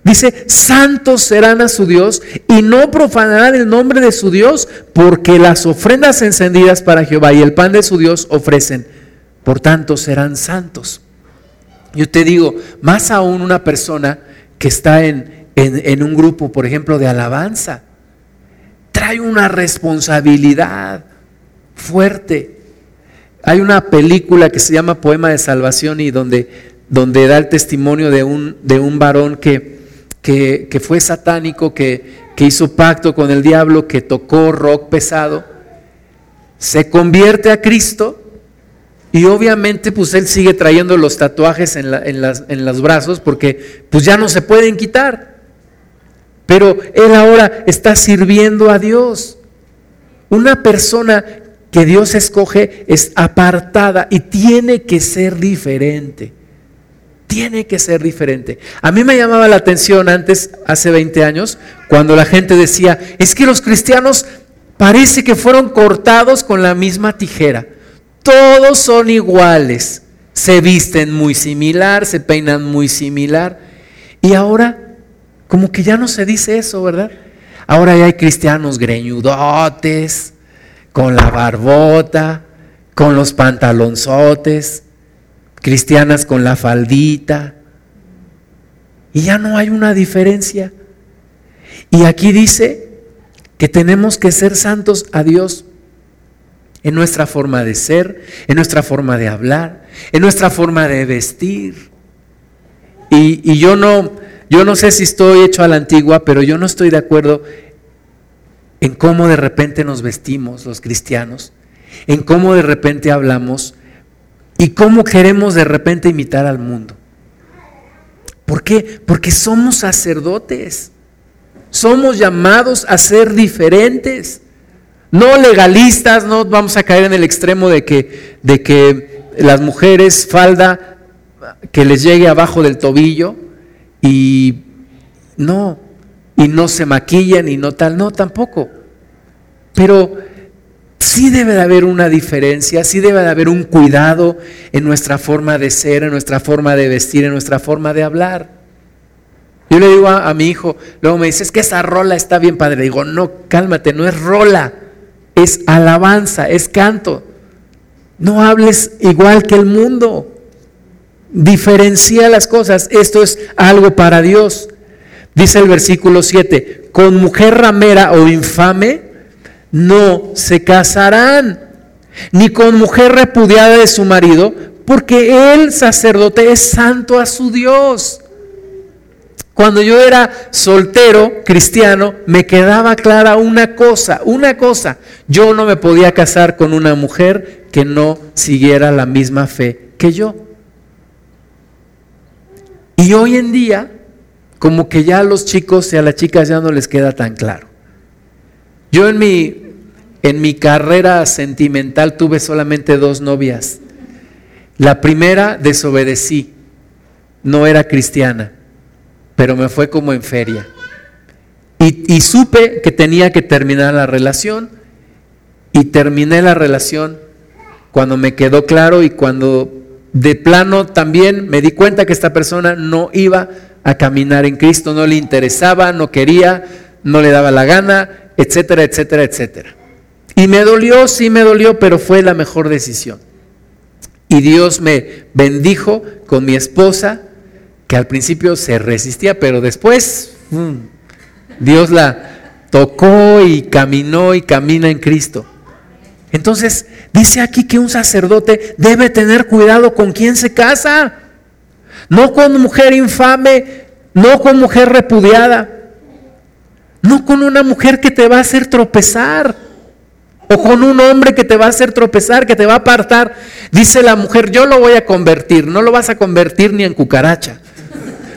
Dice, santos serán a su Dios y no profanarán el nombre de su Dios, porque las ofrendas encendidas para Jehová y el pan de su Dios ofrecen. Por tanto, serán santos. Yo te digo, más aún una persona que está en, en, en un grupo, por ejemplo, de alabanza, trae una responsabilidad fuerte. Hay una película que se llama Poema de Salvación y donde, donde da el testimonio de un, de un varón que, que, fue satánico, que, que hizo pacto con el diablo, que tocó rock pesado, se convierte a Cristo y obviamente pues él sigue trayendo los tatuajes en, en, las, en los brazos porque pues ya no se pueden quitar. Pero él ahora está sirviendo a Dios. Una persona que Dios escoge es apartada y tiene que ser diferente. Tiene que ser diferente. A mí me llamaba la atención antes, hace 20 años, cuando la gente decía, es que los cristianos parece que fueron cortados con la misma tijera. Todos son iguales. Se visten muy similar, se peinan muy similar. Y ahora como que ya no se dice eso, ¿verdad? Ahora ya hay cristianos greñudotes, con la barbota, con los pantalonzotes, cristianas con la faldita. Y ya no hay una diferencia. Y aquí dice que tenemos que ser santos a Dios en nuestra forma de ser, en nuestra forma de hablar, en nuestra forma de vestir. Y, y yo no, yo no sé si estoy hecho a la antigua, pero yo no estoy de acuerdo en cómo de repente nos vestimos los cristianos, en cómo de repente hablamos y cómo queremos de repente imitar al mundo. ¿Por qué? Porque somos sacerdotes. Somos llamados a ser diferentes. No legalistas, no vamos a caer en el extremo de que, de que las mujeres falda que les llegue abajo del tobillo, y no, y no se maquillan y no tal, no, tampoco. Pero sí debe de haber una diferencia, sí debe de haber un cuidado en nuestra forma de ser, en nuestra forma de vestir, en nuestra forma de hablar. Yo le digo a, mi hijo, luego me dice, es que esa rola está bien padre. Le digo, no, cálmate, no es rola, es alabanza, es canto. No hables igual que el mundo diferencia las cosas. Esto es algo para Dios. Dice el versículo 7, con mujer ramera o infame no se casarán, ni con mujer repudiada de su marido, porque el sacerdote es santo a su Dios. Cuando yo era soltero cristiano, me quedaba clara una cosa, una cosa. Yo no me podía casar con una mujer que no siguiera la misma fe que yo. Y hoy en día, como que ya a los chicos y a las chicas ya no les queda tan claro. Yo en mi, en mi carrera sentimental tuve solamente dos novias. La primera desobedecí, no era cristiana pero me fue como en feria. Y, supe que tenía que terminar la relación y terminé la relación cuando me quedó claro y cuando de plano también me di cuenta que esta persona no iba a caminar en Cristo, no le interesaba, no quería, no le daba la gana, etcétera, etcétera, etcétera. Y me dolió, sí me dolió, pero fue la mejor decisión. Y Dios me bendijo con mi esposa, que al principio se resistía, pero después mm, Dios la tocó y caminó y camina en Cristo. Entonces, dice aquí que un sacerdote debe tener cuidado con quién se casa. No con mujer infame, no con mujer repudiada, no con una mujer que te va a hacer tropezar. O con un hombre que te va a hacer tropezar, que te va a apartar. Dice la mujer, yo lo voy a convertir. No lo vas a convertir ni en cucaracha.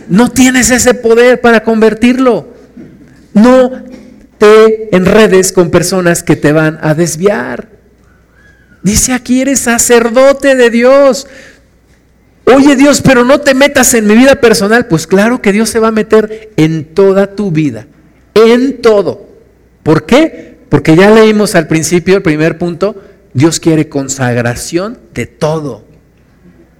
No tienes ese poder para convertirlo. No te enredes con personas que te van a desviar. Dice aquí, eres sacerdote de Dios. Oye Dios, pero no te metas en mi vida personal. Pues claro que Dios se va a meter en toda tu vida. En todo. ¿Por qué? Porque ya leímos al principio, el primer punto, Dios quiere consagración de todo.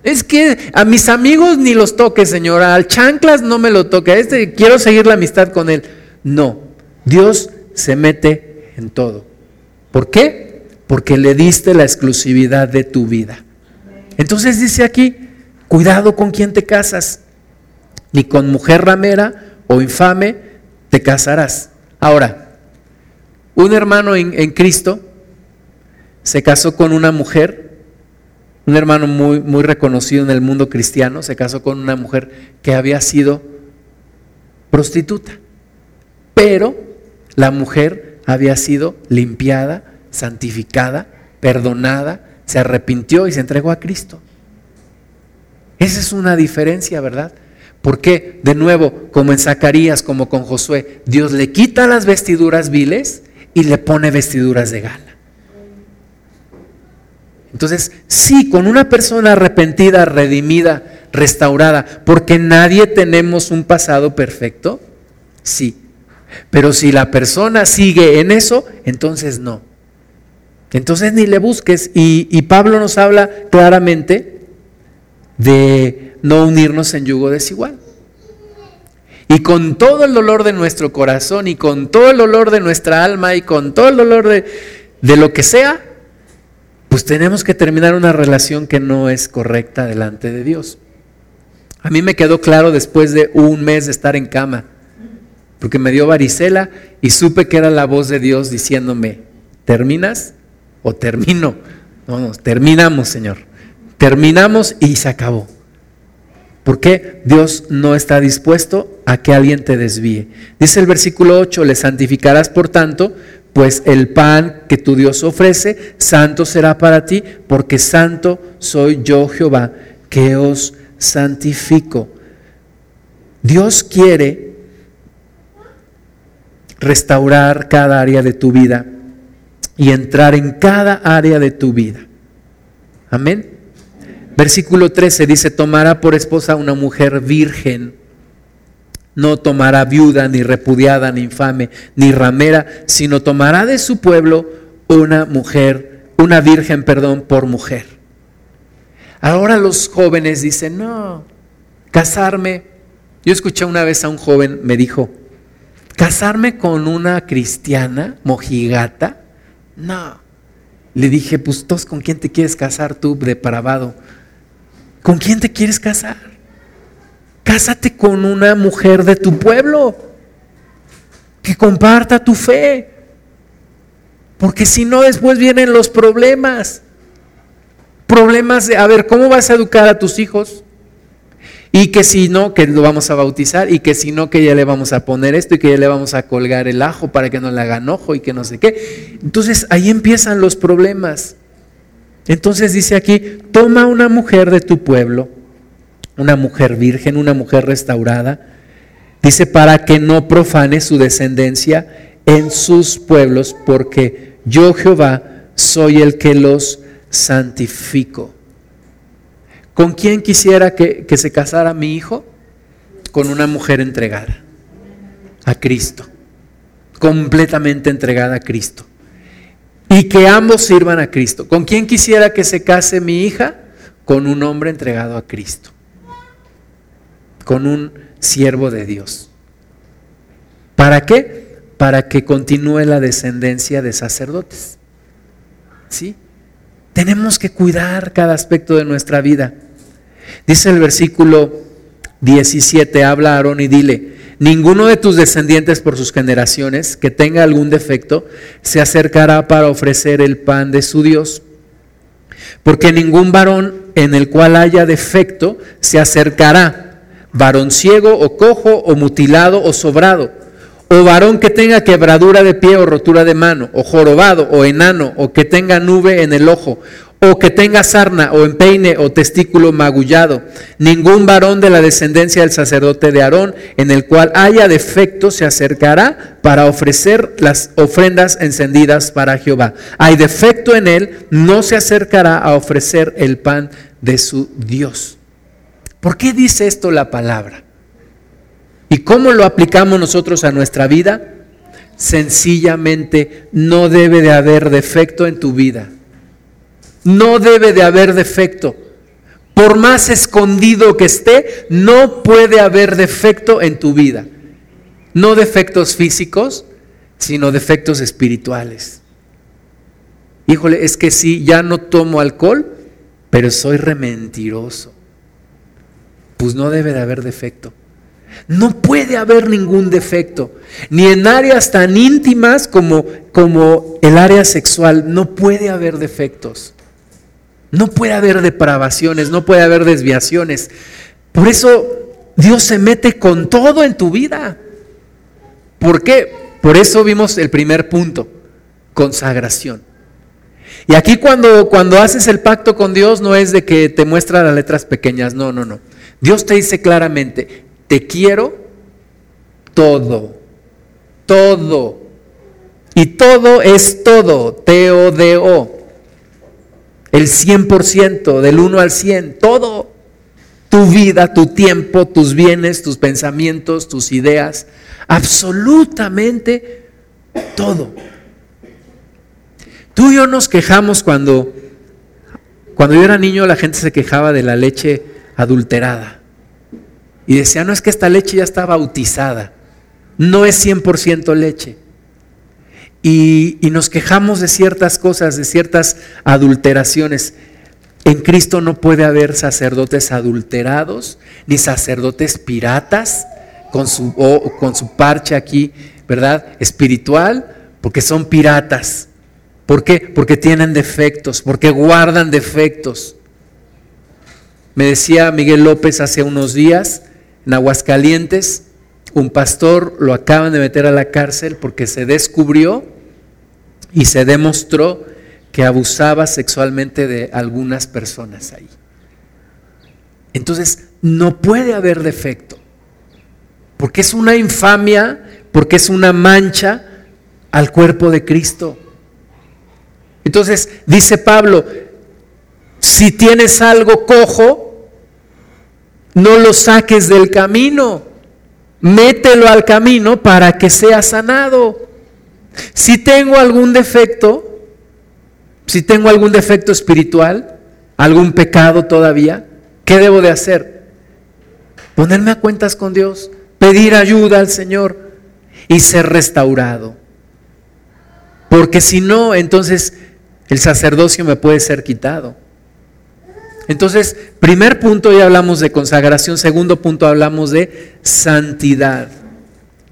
Es que a mis amigos ni los toque, señora. Al chanclas no me lo toque. A este quiero seguir la amistad con él. No. Dios se mete en todo. ¿Por qué? Porque le diste la exclusividad de tu vida. Entonces dice aquí, cuidado con quién te casas. Ni con mujer ramera o infame te casarás. Ahora, un hermano en, en Cristo se casó con una mujer un hermano muy, muy reconocido en el mundo cristiano se casó con una mujer que había sido prostituta, pero la mujer había sido limpiada, santificada, perdonada, se arrepintió y se entregó a Cristo. Esa es una diferencia, ¿verdad? Porque, de nuevo, como en Zacarías, como con Josué, Dios le quita las vestiduras viles y le pone vestiduras de gala. Entonces, sí, con una persona arrepentida, redimida, restaurada, porque nadie tenemos un pasado perfecto, sí. Pero si la persona sigue en eso, entonces no. Entonces ni le busques. Y, Pablo nos habla claramente de no unirnos en yugo desigual. Y con todo el dolor de nuestro corazón y con todo el dolor de nuestra alma y con todo el dolor de, de lo que sea, pues tenemos que terminar una relación que no es correcta delante de Dios. A mí me quedó claro después de un mes de estar en cama, porque me dio varicela y supe que era la voz de Dios diciéndome, ¿terminas o termino? No, no, terminamos, Señor. Terminamos y se acabó. Porque Dios no está dispuesto a que alguien te desvíe. Dice el versículo 8, le santificarás por tanto pues el pan que tu Dios ofrece, santo será para ti, porque santo soy yo Jehová, que os santifico. Dios quiere restaurar cada área de tu vida y entrar en cada área de tu vida. Amén. Versículo 13 dice, tomará por esposa una mujer virgen no tomará viuda, ni repudiada, ni infame, ni ramera, sino tomará de su pueblo una mujer, una virgen, perdón, por mujer. Ahora los jóvenes dicen, no, casarme. Yo escuché una vez a un joven, me dijo, casarme con una cristiana mojigata, no. Le dije, pues, ¿con quién te quieres casar tú, depravado? ¿Con quién te quieres casar? Cásate con una mujer de tu pueblo que comparta tu fe. Porque si no, después vienen los problemas. Problemas de, a ver, ¿cómo vas a educar a tus hijos? Y que si no, que lo vamos a bautizar, y que si no, que ya le vamos a poner esto, y que ya le vamos a colgar el ajo para que no le hagan ojo, y que no sé qué. Entonces ahí empiezan los problemas. Entonces dice aquí, toma una mujer de tu pueblo, una mujer virgen, una mujer restaurada, dice, para que no profane su descendencia en sus pueblos, porque yo Jehová soy el que los santifico. ¿Con quién quisiera que, que se casara mi hijo? Con una mujer entregada a Cristo, completamente entregada a Cristo y que ambos sirvan a Cristo. ¿Con quién quisiera que se case mi hija? Con un hombre entregado a Cristo, con un siervo de Dios. ¿Para qué? Para que continúe la descendencia de sacerdotes. ¿Sí? Tenemos que cuidar cada aspecto de nuestra vida. Dice el versículo 17, habla Aarón y dile, Ninguno de tus descendientes por sus generaciones que tenga algún defecto se acercará para ofrecer el pan de su Dios. Porque ningún varón en el cual haya defecto se acercará, varón ciego o cojo o mutilado o sobrado, o varón que tenga quebradura de pie o rotura de mano, o jorobado o enano, o que tenga nube en el ojo, o que tenga sarna o empeine o testículo magullado. Ningún varón de la descendencia del sacerdote de Aarón en el cual haya defecto se acercará para ofrecer las ofrendas encendidas para Jehová. Hay defecto en él, no se acercará a ofrecer el pan de su Dios. ¿Por qué dice esto la palabra? ¿Y cómo lo aplicamos nosotros a nuestra vida? Sencillamente no debe de haber defecto en tu vida no debe de haber defecto. Por más escondido que esté, no puede haber defecto en tu vida. No defectos físicos, sino defectos espirituales. Híjole, es que sí, ya no tomo alcohol, pero soy rementiroso. Pues no debe de haber defecto. No puede haber ningún defecto, ni en áreas tan íntimas como, como el área sexual, no puede haber defectos. No puede haber depravaciones, no puede haber desviaciones. Por eso Dios se mete con todo en tu vida. ¿Por qué? Por eso vimos el primer punto, consagración. Y aquí cuando, cuando haces el pacto con Dios no es de que te muestra las letras pequeñas, no, no, no. Dios te dice claramente, te quiero todo, todo. Y todo es todo, T-O-D-O el 100%, del 1 al 100, todo. Tu vida, tu tiempo, tus bienes, tus pensamientos, tus ideas, absolutamente todo. Tú y yo nos quejamos cuando, cuando yo era niño, la gente se quejaba de la leche adulterada. Y decía, no es que esta leche ya está bautizada, no es 100% leche y, nos quejamos de ciertas cosas, de ciertas adulteraciones. En Cristo no puede haber sacerdotes adulterados, ni sacerdotes piratas con su, con su parche aquí, ¿verdad? Espiritual, porque son piratas. ¿Por qué? Porque tienen defectos, porque guardan defectos. Me decía Miguel López hace unos días, en Aguascalientes, un pastor lo acaban de meter a la cárcel porque se descubrió y se demostró que abusaba sexualmente de algunas personas ahí. Entonces, no puede haber defecto, porque es una infamia, porque es una mancha al cuerpo de Cristo. Entonces, dice Pablo, si tienes algo cojo, no lo saques del camino mételo al camino para que sea sanado. Si tengo algún defecto, si tengo algún defecto espiritual, algún pecado todavía, ¿qué debo de hacer? Ponerme a cuentas con Dios, pedir ayuda al Señor y ser restaurado. Porque si no, entonces el sacerdocio me puede ser quitado. Entonces, primer punto ya hablamos de consagración, segundo punto hablamos de santidad.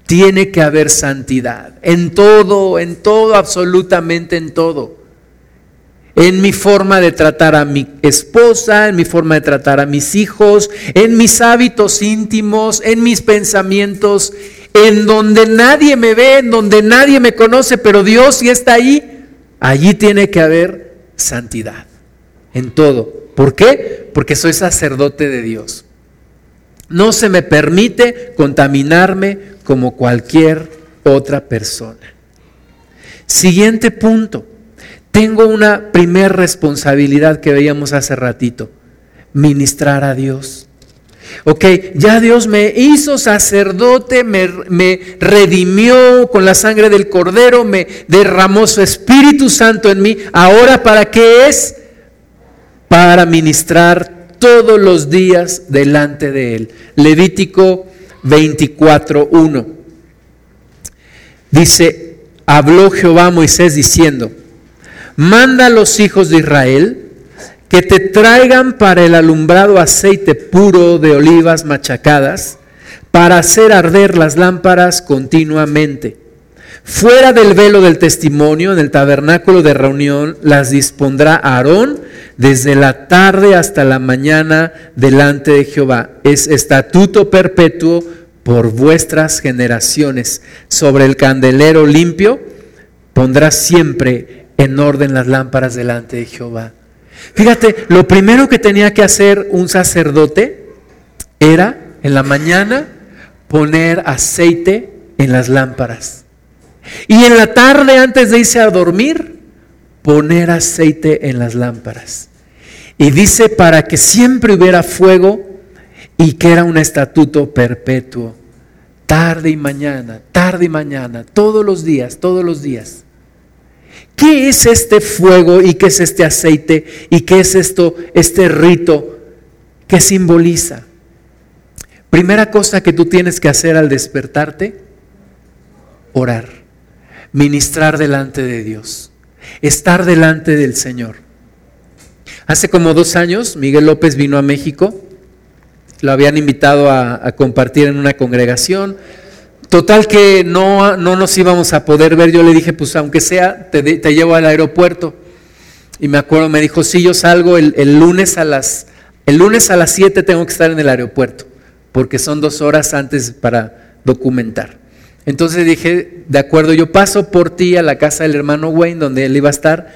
Tiene que haber santidad en todo, en todo, absolutamente en todo. en mi forma de tratar a mi esposa, en mi forma de tratar a mis hijos, en mis hábitos íntimos, en mis pensamientos, en donde nadie me ve, en donde nadie me conoce, pero Dios sí está ahí, allí tiene que haber santidad, en todo. ¿Por qué? Porque soy sacerdote de Dios. No se me permite contaminarme como cualquier otra persona. Siguiente punto tengo una primer responsabilidad que veíamos hace ratito, ministrar a Dios. Ok, ya Dios me hizo sacerdote, me, me, redimió con la sangre del cordero, me derramó su Espíritu Santo en mí. Ahora, ¿para qué es? Para ministrar todos los días delante de Él. Levítico 24.1. Dice, habló Jehová a Moisés diciendo, manda a los hijos de Israel que te traigan para el alumbrado aceite puro de olivas machacadas, para hacer arder las lámparas continuamente. Fuera del velo del testimonio, en el tabernáculo de reunión, las dispondrá Aarón desde la tarde hasta la mañana delante de Jehová. Es estatuto perpetuo por vuestras generaciones. Sobre el candelero limpio pondrá siempre en orden las lámparas delante de Jehová. Fíjate, lo primero que tenía que hacer un sacerdote era en la mañana poner aceite en las lámparas. Y en la tarde, antes de irse a dormir, poner aceite en las lámparas. Y dice para que siempre hubiera fuego y que era un estatuto perpetuo. Tarde y mañana, tarde y mañana, todos los días, todos los días. ¿Qué es este fuego y qué es este aceite y qué es esto, este rito que simboliza? Primera cosa que tú tienes que hacer al despertarte, orar, ministrar delante de Dios, estar delante del Señor. Hace como dos años Miguel López vino a México, lo habían invitado a, compartir en una congregación, Total que no, no nos íbamos a poder ver. Yo le dije, pues aunque sea, te, te llevo al aeropuerto. Y me acuerdo, me dijo, sí, yo salgo el, lunes a las, el lunes a las 7 tengo que estar en el aeropuerto, porque son dos horas antes para documentar. Entonces dije, de acuerdo, yo paso por ti a la casa del hermano Wayne, donde él iba a estar,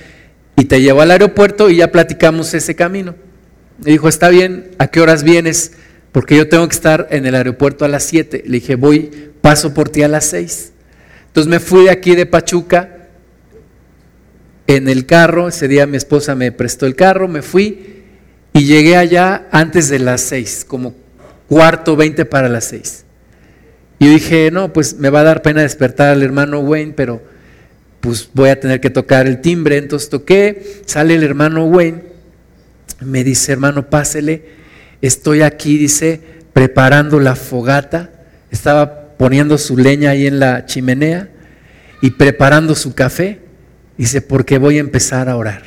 y te llevo al aeropuerto y ya platicamos ese camino. Me dijo, está bien, ¿a qué horas vienes? Porque yo tengo que estar en el aeropuerto a las 7. Le dije, voy paso por ti a las seis. Entonces me fui de aquí de Pachuca en el carro, ese día mi esposa me prestó el carro, me fui y llegué allá antes de las seis, como cuarto, veinte para las seis. Y dije, no, pues me va a dar pena despertar al hermano Wayne, pero pues voy a tener que tocar el timbre. Entonces toqué, sale el hermano Wayne, me dice, hermano, pásele, estoy aquí, dice, preparando la fogata. Estaba poniendo su leña ahí en la chimenea y preparando su café. Dice, porque voy a empezar a orar.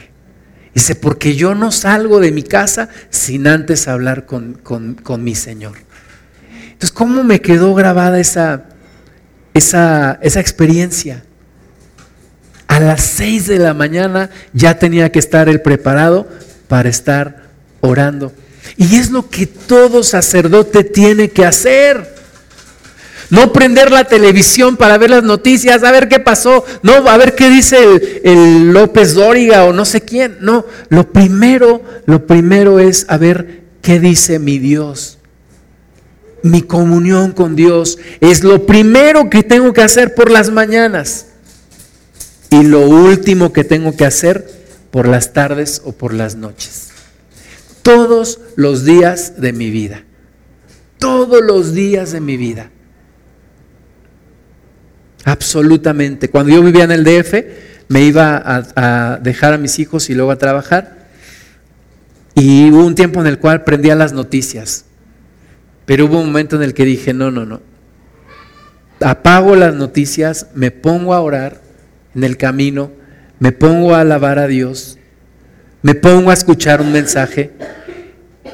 Dice, porque yo no salgo de mi casa sin antes hablar con, mi Señor. Entonces, ¿cómo me quedó grabada esa, esa, esa experiencia? A las seis de la mañana ya tenía que estar él preparado para estar orando. Y es lo que todo sacerdote tiene que hacer. No prender la televisión para ver las noticias, a ver qué pasó, no, a ver qué dice el, López Dóriga o no sé quién. No, lo primero, lo primero es a ver qué dice mi Dios. Mi comunión con Dios es lo primero que tengo que hacer por las mañanas y lo último que tengo que hacer por las tardes o por las noches. Todos los días de mi vida. Todos los días de mi vida. Absolutamente. Cuando yo vivía en el DF, me iba a, dejar a mis hijos y luego a trabajar. Y hubo un tiempo en el cual prendía las noticias. Pero hubo un momento en el que dije, no, no, no. Apago las noticias, me pongo a orar en el camino, me pongo a alabar a Dios, me pongo a escuchar un mensaje.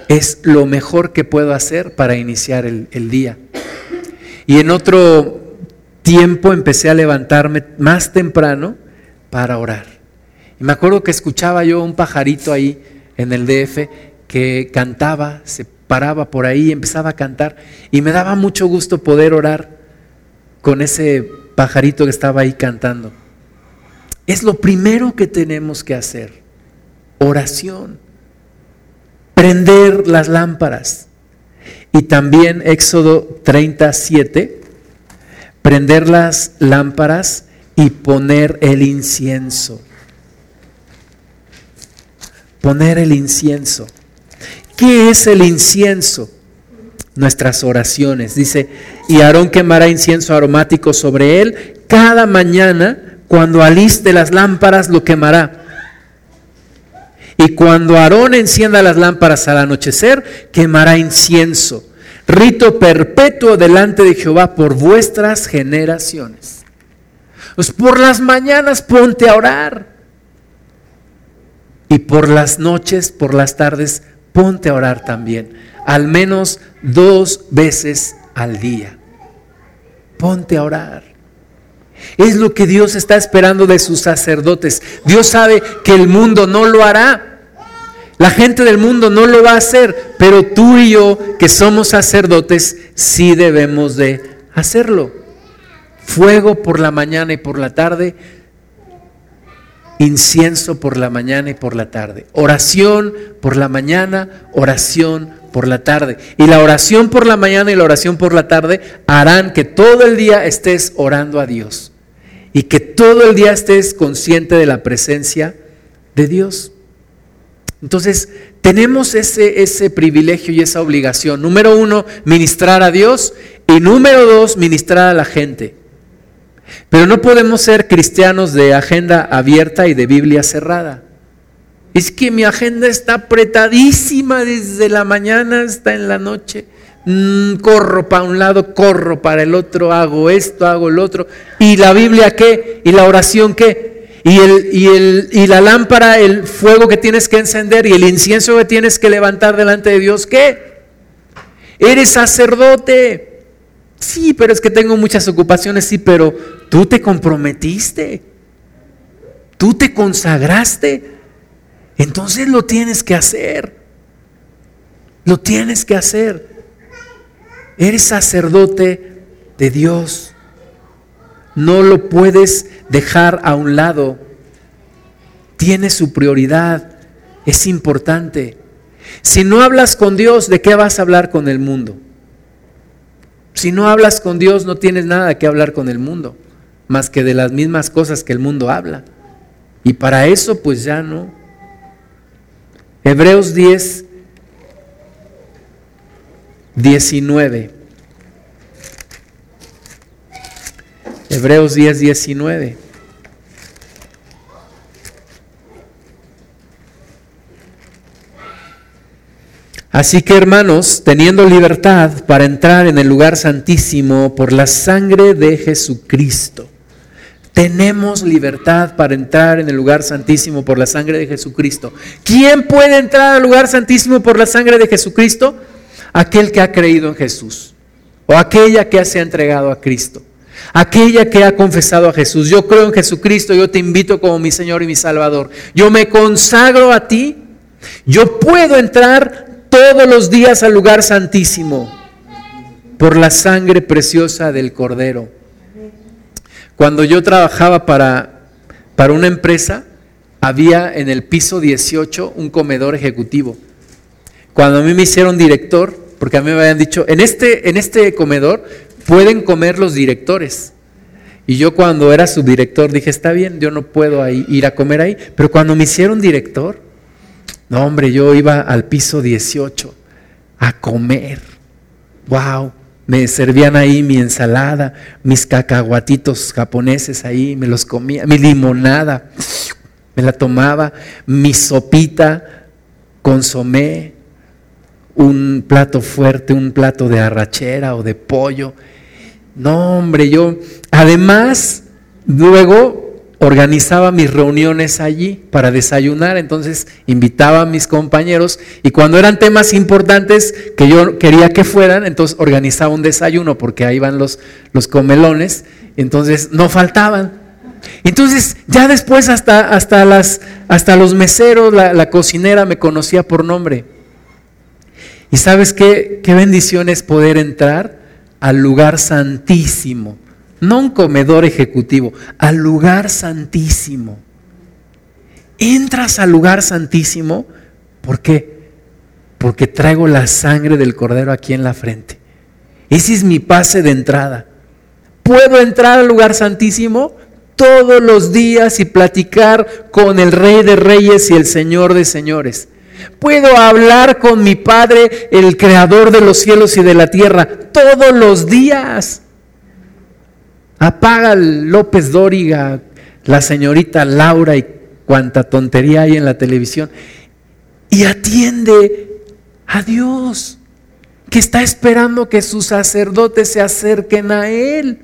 Es lo mejor que puedo hacer para iniciar el, día. Y en otro tiempo empecé a levantarme más temprano para orar. Y me acuerdo que escuchaba yo un pajarito ahí en el DF que cantaba, se paraba por ahí, empezaba a cantar y me daba mucho gusto poder orar con ese pajarito que estaba ahí cantando. Es lo primero que tenemos que hacer, oración, prender las lámparas. Y también Éxodo 37, prender las lámparas y poner el incienso. Poner el incienso. ¿Qué es el incienso? Nuestras oraciones. Dice, y Aarón quemará incienso aromático sobre él. Cada mañana, cuando aliste las lámparas, lo quemará. Y cuando Aarón encienda las lámparas al anochecer, quemará incienso. Rito perpetuo delante de Jehová por vuestras generaciones. Pues por las mañanas ponte a orar. Y por las noches, por las tardes, ponte a orar también, al menos dos veces al día. Ponte a orar. Es lo que Dios está esperando de sus sacerdotes. Dios sabe que el mundo no lo hará. La gente del mundo no lo va a hacer, pero tú y yo, que somos sacerdotes, sí debemos de hacerlo. Fuego por la mañana y por la tarde, incienso por la mañana y por la tarde. Oración por la mañana, oración por la tarde. Y la oración por la mañana y la oración por la tarde harán que todo el día estés orando a Dios. Y que todo el día estés consciente de la presencia de Dios. Entonces, tenemos ese, ese privilegio y esa obligación. Número uno, ministrar a Dios. Y número dos, ministrar a la gente. Pero no podemos ser cristianos de agenda abierta y de Biblia cerrada. Es que mi agenda está apretadísima desde la mañana hasta en la noche. Mm, corro para un lado, corro para el otro, hago esto, hago el otro. ¿Y la Biblia qué? ¿Y la oración qué? ¿Y, el, y, el, y la lámpara, el fuego que tienes que encender y el incienso que tienes que levantar delante de Dios qué? Eres sacerdote. Sí, pero es que tengo muchas ocupaciones, sí, pero tú te comprometiste, tú te consagraste, entonces lo tienes que hacer, lo tienes que hacer. Eres sacerdote de Dios, no lo puedes dejar a un lado, tiene su prioridad, es importante. Si no hablas con Dios, ¿de qué vas a hablar con el mundo? Si no hablas con Dios, no tienes nada que hablar con el mundo, más que de las mismas cosas que el mundo habla. Y para eso, pues ya no. Hebreos 10, 19. Hebreos 10, 19. Así que hermanos, teniendo libertad para entrar en el lugar santísimo por la sangre de Jesucristo, tenemos libertad para entrar en el lugar santísimo por la sangre de Jesucristo. ¿Quién puede entrar al lugar santísimo por la sangre de Jesucristo? Aquel que ha creído en Jesús o aquella que se ha entregado a Cristo. Aquella que ha confesado a Jesús. Yo creo en Jesucristo, yo te invito como mi Señor y mi Salvador. Yo me consagro a ti. Yo puedo entrar todos los días al lugar santísimo por la sangre preciosa del Cordero. Cuando yo trabajaba para, para una empresa, había en el piso 18 un comedor ejecutivo. Cuando a mí me hicieron director, porque a mí me habían dicho, en este, en este comedor pueden comer los directores. Y yo cuando era subdirector dije, está bien, yo no puedo ir a comer ahí. Pero cuando me hicieron director, no, hombre, yo iba al piso 18 a comer. ¡Wow! Me servían ahí mi ensalada, mis cacahuatitos japoneses ahí, me los comía, mi limonada, me la tomaba, mi sopita, consomé, un plato fuerte, un plato de arrachera o de pollo. No, hombre, yo, además, luego organizaba mis reuniones allí para desayunar, entonces invitaba a mis compañeros y cuando eran temas importantes que yo quería que fueran, entonces organizaba un desayuno porque ahí van los, los comelones, entonces no faltaban. Entonces, ya después hasta, hasta, las, hasta los meseros, la, cocinera me conocía por nombre. Y sabes qué, qué bendición es poder entrar al lugar santísimo, no un comedor ejecutivo, al lugar santísimo. Entras al lugar santísimo, ¿por qué? Porque traigo la sangre del cordero aquí en la frente. Ese es mi pase de entrada. ¿Puedo entrar al lugar santísimo? todos los días y platicar con el Rey de Reyes y el Señor de Señores. Puedo hablar con mi Padre, el Creador de los cielos y de la tierra, todos los días. Apaga López Dóriga, la señorita Laura y cuánta tontería hay en la televisión. Y atiende a Dios, que está esperando que sus sacerdotes se acerquen a Él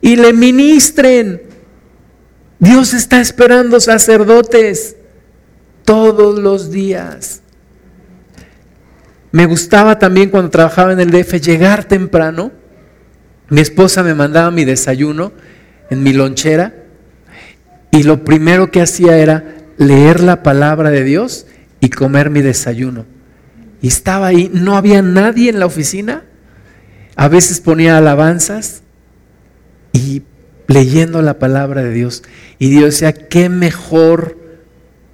y le ministren. Dios está esperando sacerdotes todos los días. Me gustaba también cuando trabajaba en el DF llegar temprano. Mi esposa me mandaba mi desayuno en mi lonchera y lo primero que hacía era leer la palabra de Dios y comer mi desayuno. Y estaba ahí, no había nadie en la oficina. A veces ponía alabanzas y leyendo la palabra de Dios. Y Dios decía, qué mejor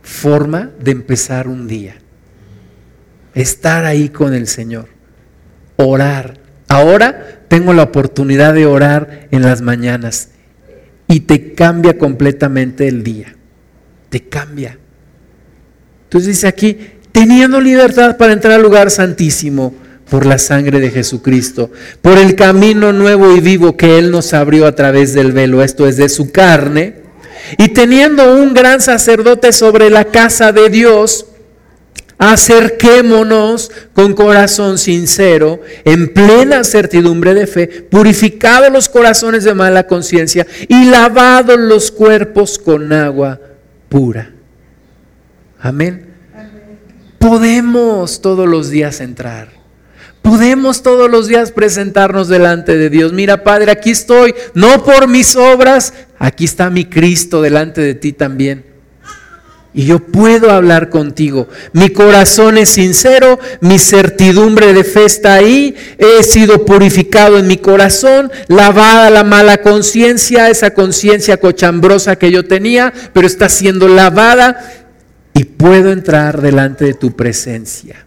forma de empezar un día. Estar ahí con el Señor. Orar. Ahora tengo la oportunidad de orar en las mañanas y te cambia completamente el día. Te cambia. Entonces dice aquí, teniendo libertad para entrar al lugar santísimo por la sangre de Jesucristo, por el camino nuevo y vivo que Él nos abrió a través del velo, esto es de su carne, y teniendo un gran sacerdote sobre la casa de Dios, acerquémonos con corazón sincero, en plena certidumbre de fe, purificados los corazones de mala conciencia y lavados los cuerpos con agua pura. Amén. Podemos todos los días entrar Podemos todos los días presentarnos delante de Dios. Mira, Padre, aquí estoy, no por mis obras, aquí está mi Cristo delante de ti también. Y yo puedo hablar contigo. Mi corazón es sincero, mi certidumbre de fe está ahí, he sido purificado en mi corazón, lavada la mala conciencia, esa conciencia cochambrosa que yo tenía, pero está siendo lavada y puedo entrar delante de tu presencia.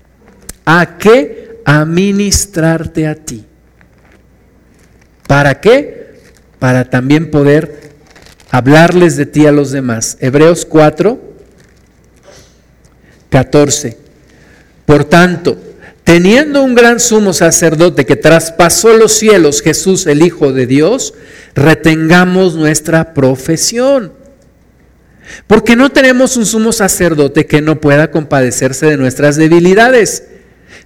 ¿A qué? a ministrarte a ti. ¿Para qué? Para también poder hablarles de ti a los demás. Hebreos 4, 14. Por tanto, teniendo un gran sumo sacerdote que traspasó los cielos, Jesús el Hijo de Dios, retengamos nuestra profesión. Porque no tenemos un sumo sacerdote que no pueda compadecerse de nuestras debilidades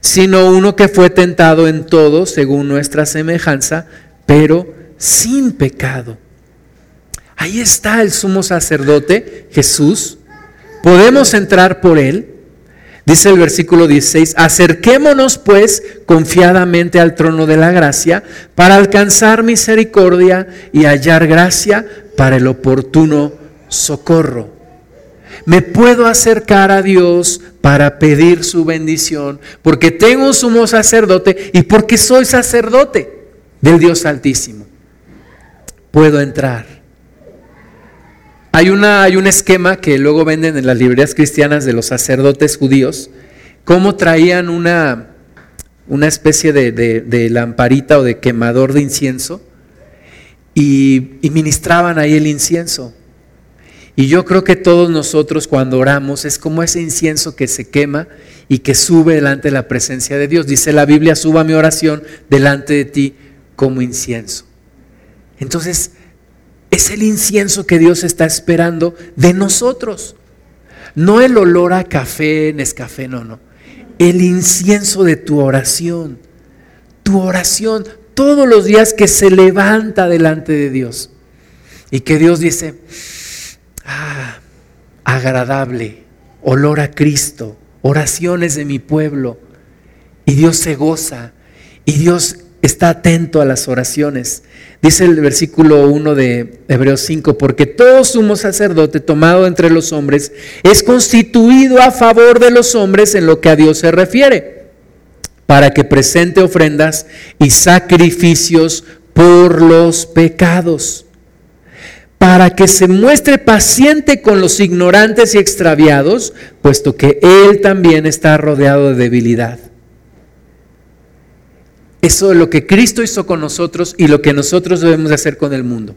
sino uno que fue tentado en todo según nuestra semejanza, pero sin pecado. Ahí está el sumo sacerdote, Jesús. Podemos entrar por él. Dice el versículo 16, acerquémonos pues confiadamente al trono de la gracia para alcanzar misericordia y hallar gracia para el oportuno socorro. Me puedo acercar a Dios para pedir su bendición, porque tengo un sumo sacerdote y porque soy sacerdote del Dios Altísimo. Puedo entrar. Hay, una, hay un esquema que luego venden en las librerías cristianas de los sacerdotes judíos, cómo traían una, una especie de, lamparita o de quemador de incienso y, y ministraban ahí el incienso. Y yo creo que todos nosotros cuando oramos es como ese incienso que se quema y que sube delante de la presencia de Dios. Dice la Biblia, suba mi oración delante de ti como incienso. Entonces, es el incienso que Dios está esperando de nosotros. No el olor a café, Nescafé, no, no. El incienso de tu oración. Tu oración todos los días que se levanta delante de Dios. Y que Dios dice, ah, agradable, olor a Cristo, oraciones de mi pueblo. Y Dios se goza. Y Dios está atento a las oraciones. Dice el versículo 1 de Hebreos 5, porque todo sumo sacerdote tomado entre los hombres es constituido a favor de los hombres en lo que a Dios se refiere, para que presente ofrendas y sacrificios por los pecados, para que se muestre paciente con los ignorantes y extraviados, puesto que Él también está rodeado de debilidad. Eso es lo que Cristo hizo con nosotros y lo que nosotros debemos de hacer con el mundo.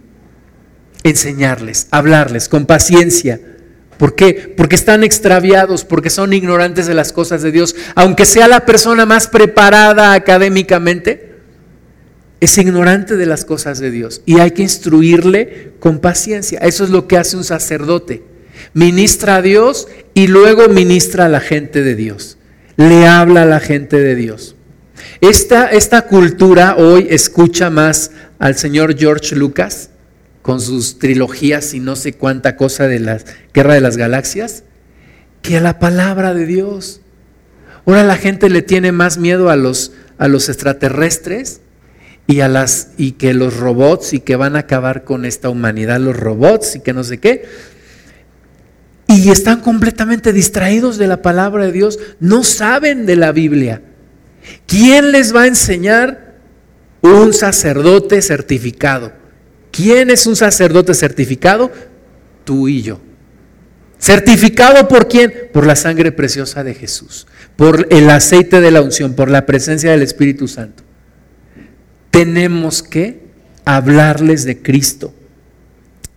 Enseñarles, hablarles con paciencia. ¿Por qué? Porque están extraviados, porque son ignorantes de las cosas de Dios. Aunque sea la persona más preparada académicamente, es ignorante de las cosas de Dios. Y hay que instruirle con paciencia. Eso es lo que hace un sacerdote. Ministra a Dios y luego ministra a la gente de Dios. Le habla a la gente de Dios. Esta, esta cultura hoy escucha más al señor George Lucas con sus trilogías y no sé cuánta cosa de la Guerra de las Galaxias que a la palabra de Dios. Ahora la gente le tiene más miedo a los, a los extraterrestres y a las y que los robots y que van a acabar con esta humanidad los robots y que no sé qué. Y están completamente distraídos de la palabra de Dios, no saben de la Biblia. ¿Quién les va a enseñar? Un sacerdote certificado. ¿Quién es un sacerdote certificado? Tú y yo. ¿Certificado por quién? Por la sangre preciosa de Jesús, por el aceite de la unción, por la presencia del Espíritu Santo. Tenemos que hablarles de Cristo.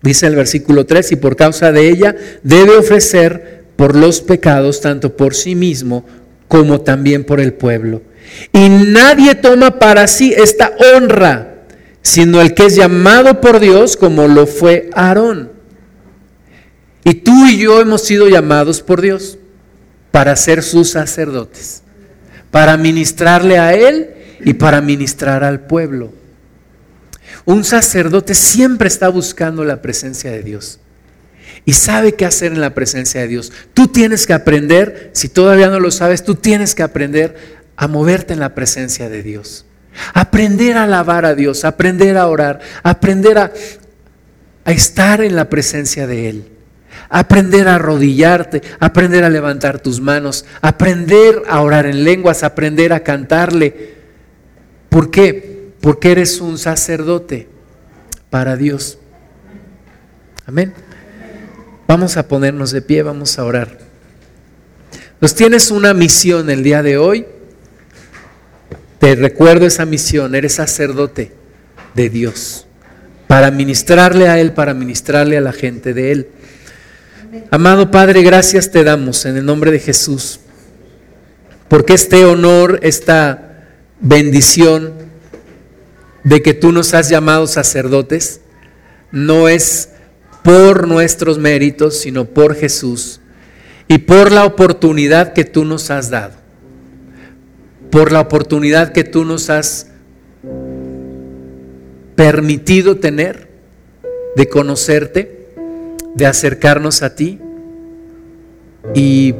Dice el versículo 3, y por causa de ella debe ofrecer por los pecados, tanto por sí mismo como también por el pueblo. Y nadie toma para sí esta honra, sino el que es llamado por Dios como lo fue Aarón. Y tú y yo hemos sido llamados por Dios para ser sus sacerdotes, para ministrarle a Él y para ministrar al pueblo. Un sacerdote siempre está buscando la presencia de Dios y sabe qué hacer en la presencia de Dios. Tú tienes que aprender, si todavía no lo sabes, tú tienes que aprender a moverte en la presencia de Dios. Aprender a alabar a Dios, aprender a orar, aprender a, a estar en la presencia de Él. Aprender a arrodillarte, aprender a levantar tus manos, aprender a orar en lenguas, aprender a cantarle. ¿Por qué? Porque eres un sacerdote para Dios. Amén. Vamos a ponernos de pie, vamos a orar. Nos tienes una misión el día de hoy te recuerdo esa misión, eres sacerdote de Dios, para ministrarle a Él, para ministrarle a la gente de Él. Amado Padre, gracias te damos en el nombre de Jesús, porque este honor, esta bendición de que tú nos has llamado sacerdotes, no es por nuestros méritos, sino por Jesús y por la oportunidad que tú nos has dado por la oportunidad que tú nos has permitido tener de conocerte, de acercarnos a ti y,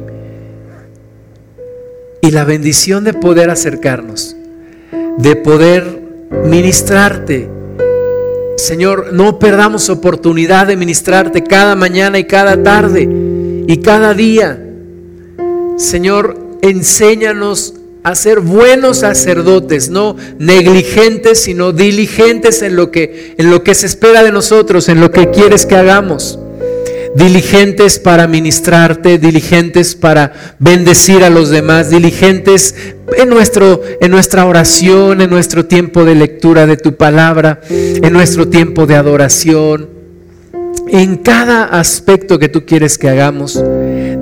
y la bendición de poder acercarnos, de poder ministrarte. Señor, no perdamos oportunidad de ministrarte cada mañana y cada tarde y cada día. Señor, enséñanos a ser buenos sacerdotes, no negligentes, sino diligentes en lo que en lo que se espera de nosotros, en lo que quieres que hagamos. Diligentes para ministrarte, diligentes para bendecir a los demás, diligentes en, nuestro, en nuestra oración, en nuestro tiempo de lectura de tu palabra, en nuestro tiempo de adoración, en cada aspecto que tú quieres que hagamos,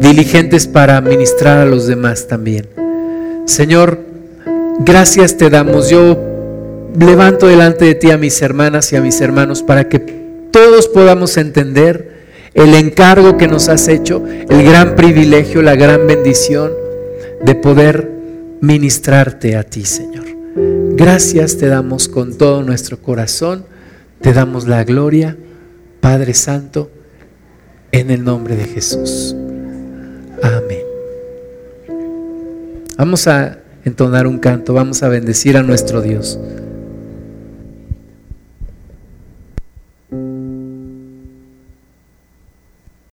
diligentes para ministrar a los demás también. Señor, gracias te damos. Yo levanto delante de ti a mis hermanas y a mis hermanos para que todos podamos entender el encargo que nos has hecho, el gran privilegio, la gran bendición de poder ministrarte a ti, Señor. Gracias te damos con todo nuestro corazón, te damos la gloria, Padre Santo, en el nombre de Jesús. Amén. Vamos a entonar un canto, vamos a bendecir a nuestro Dios.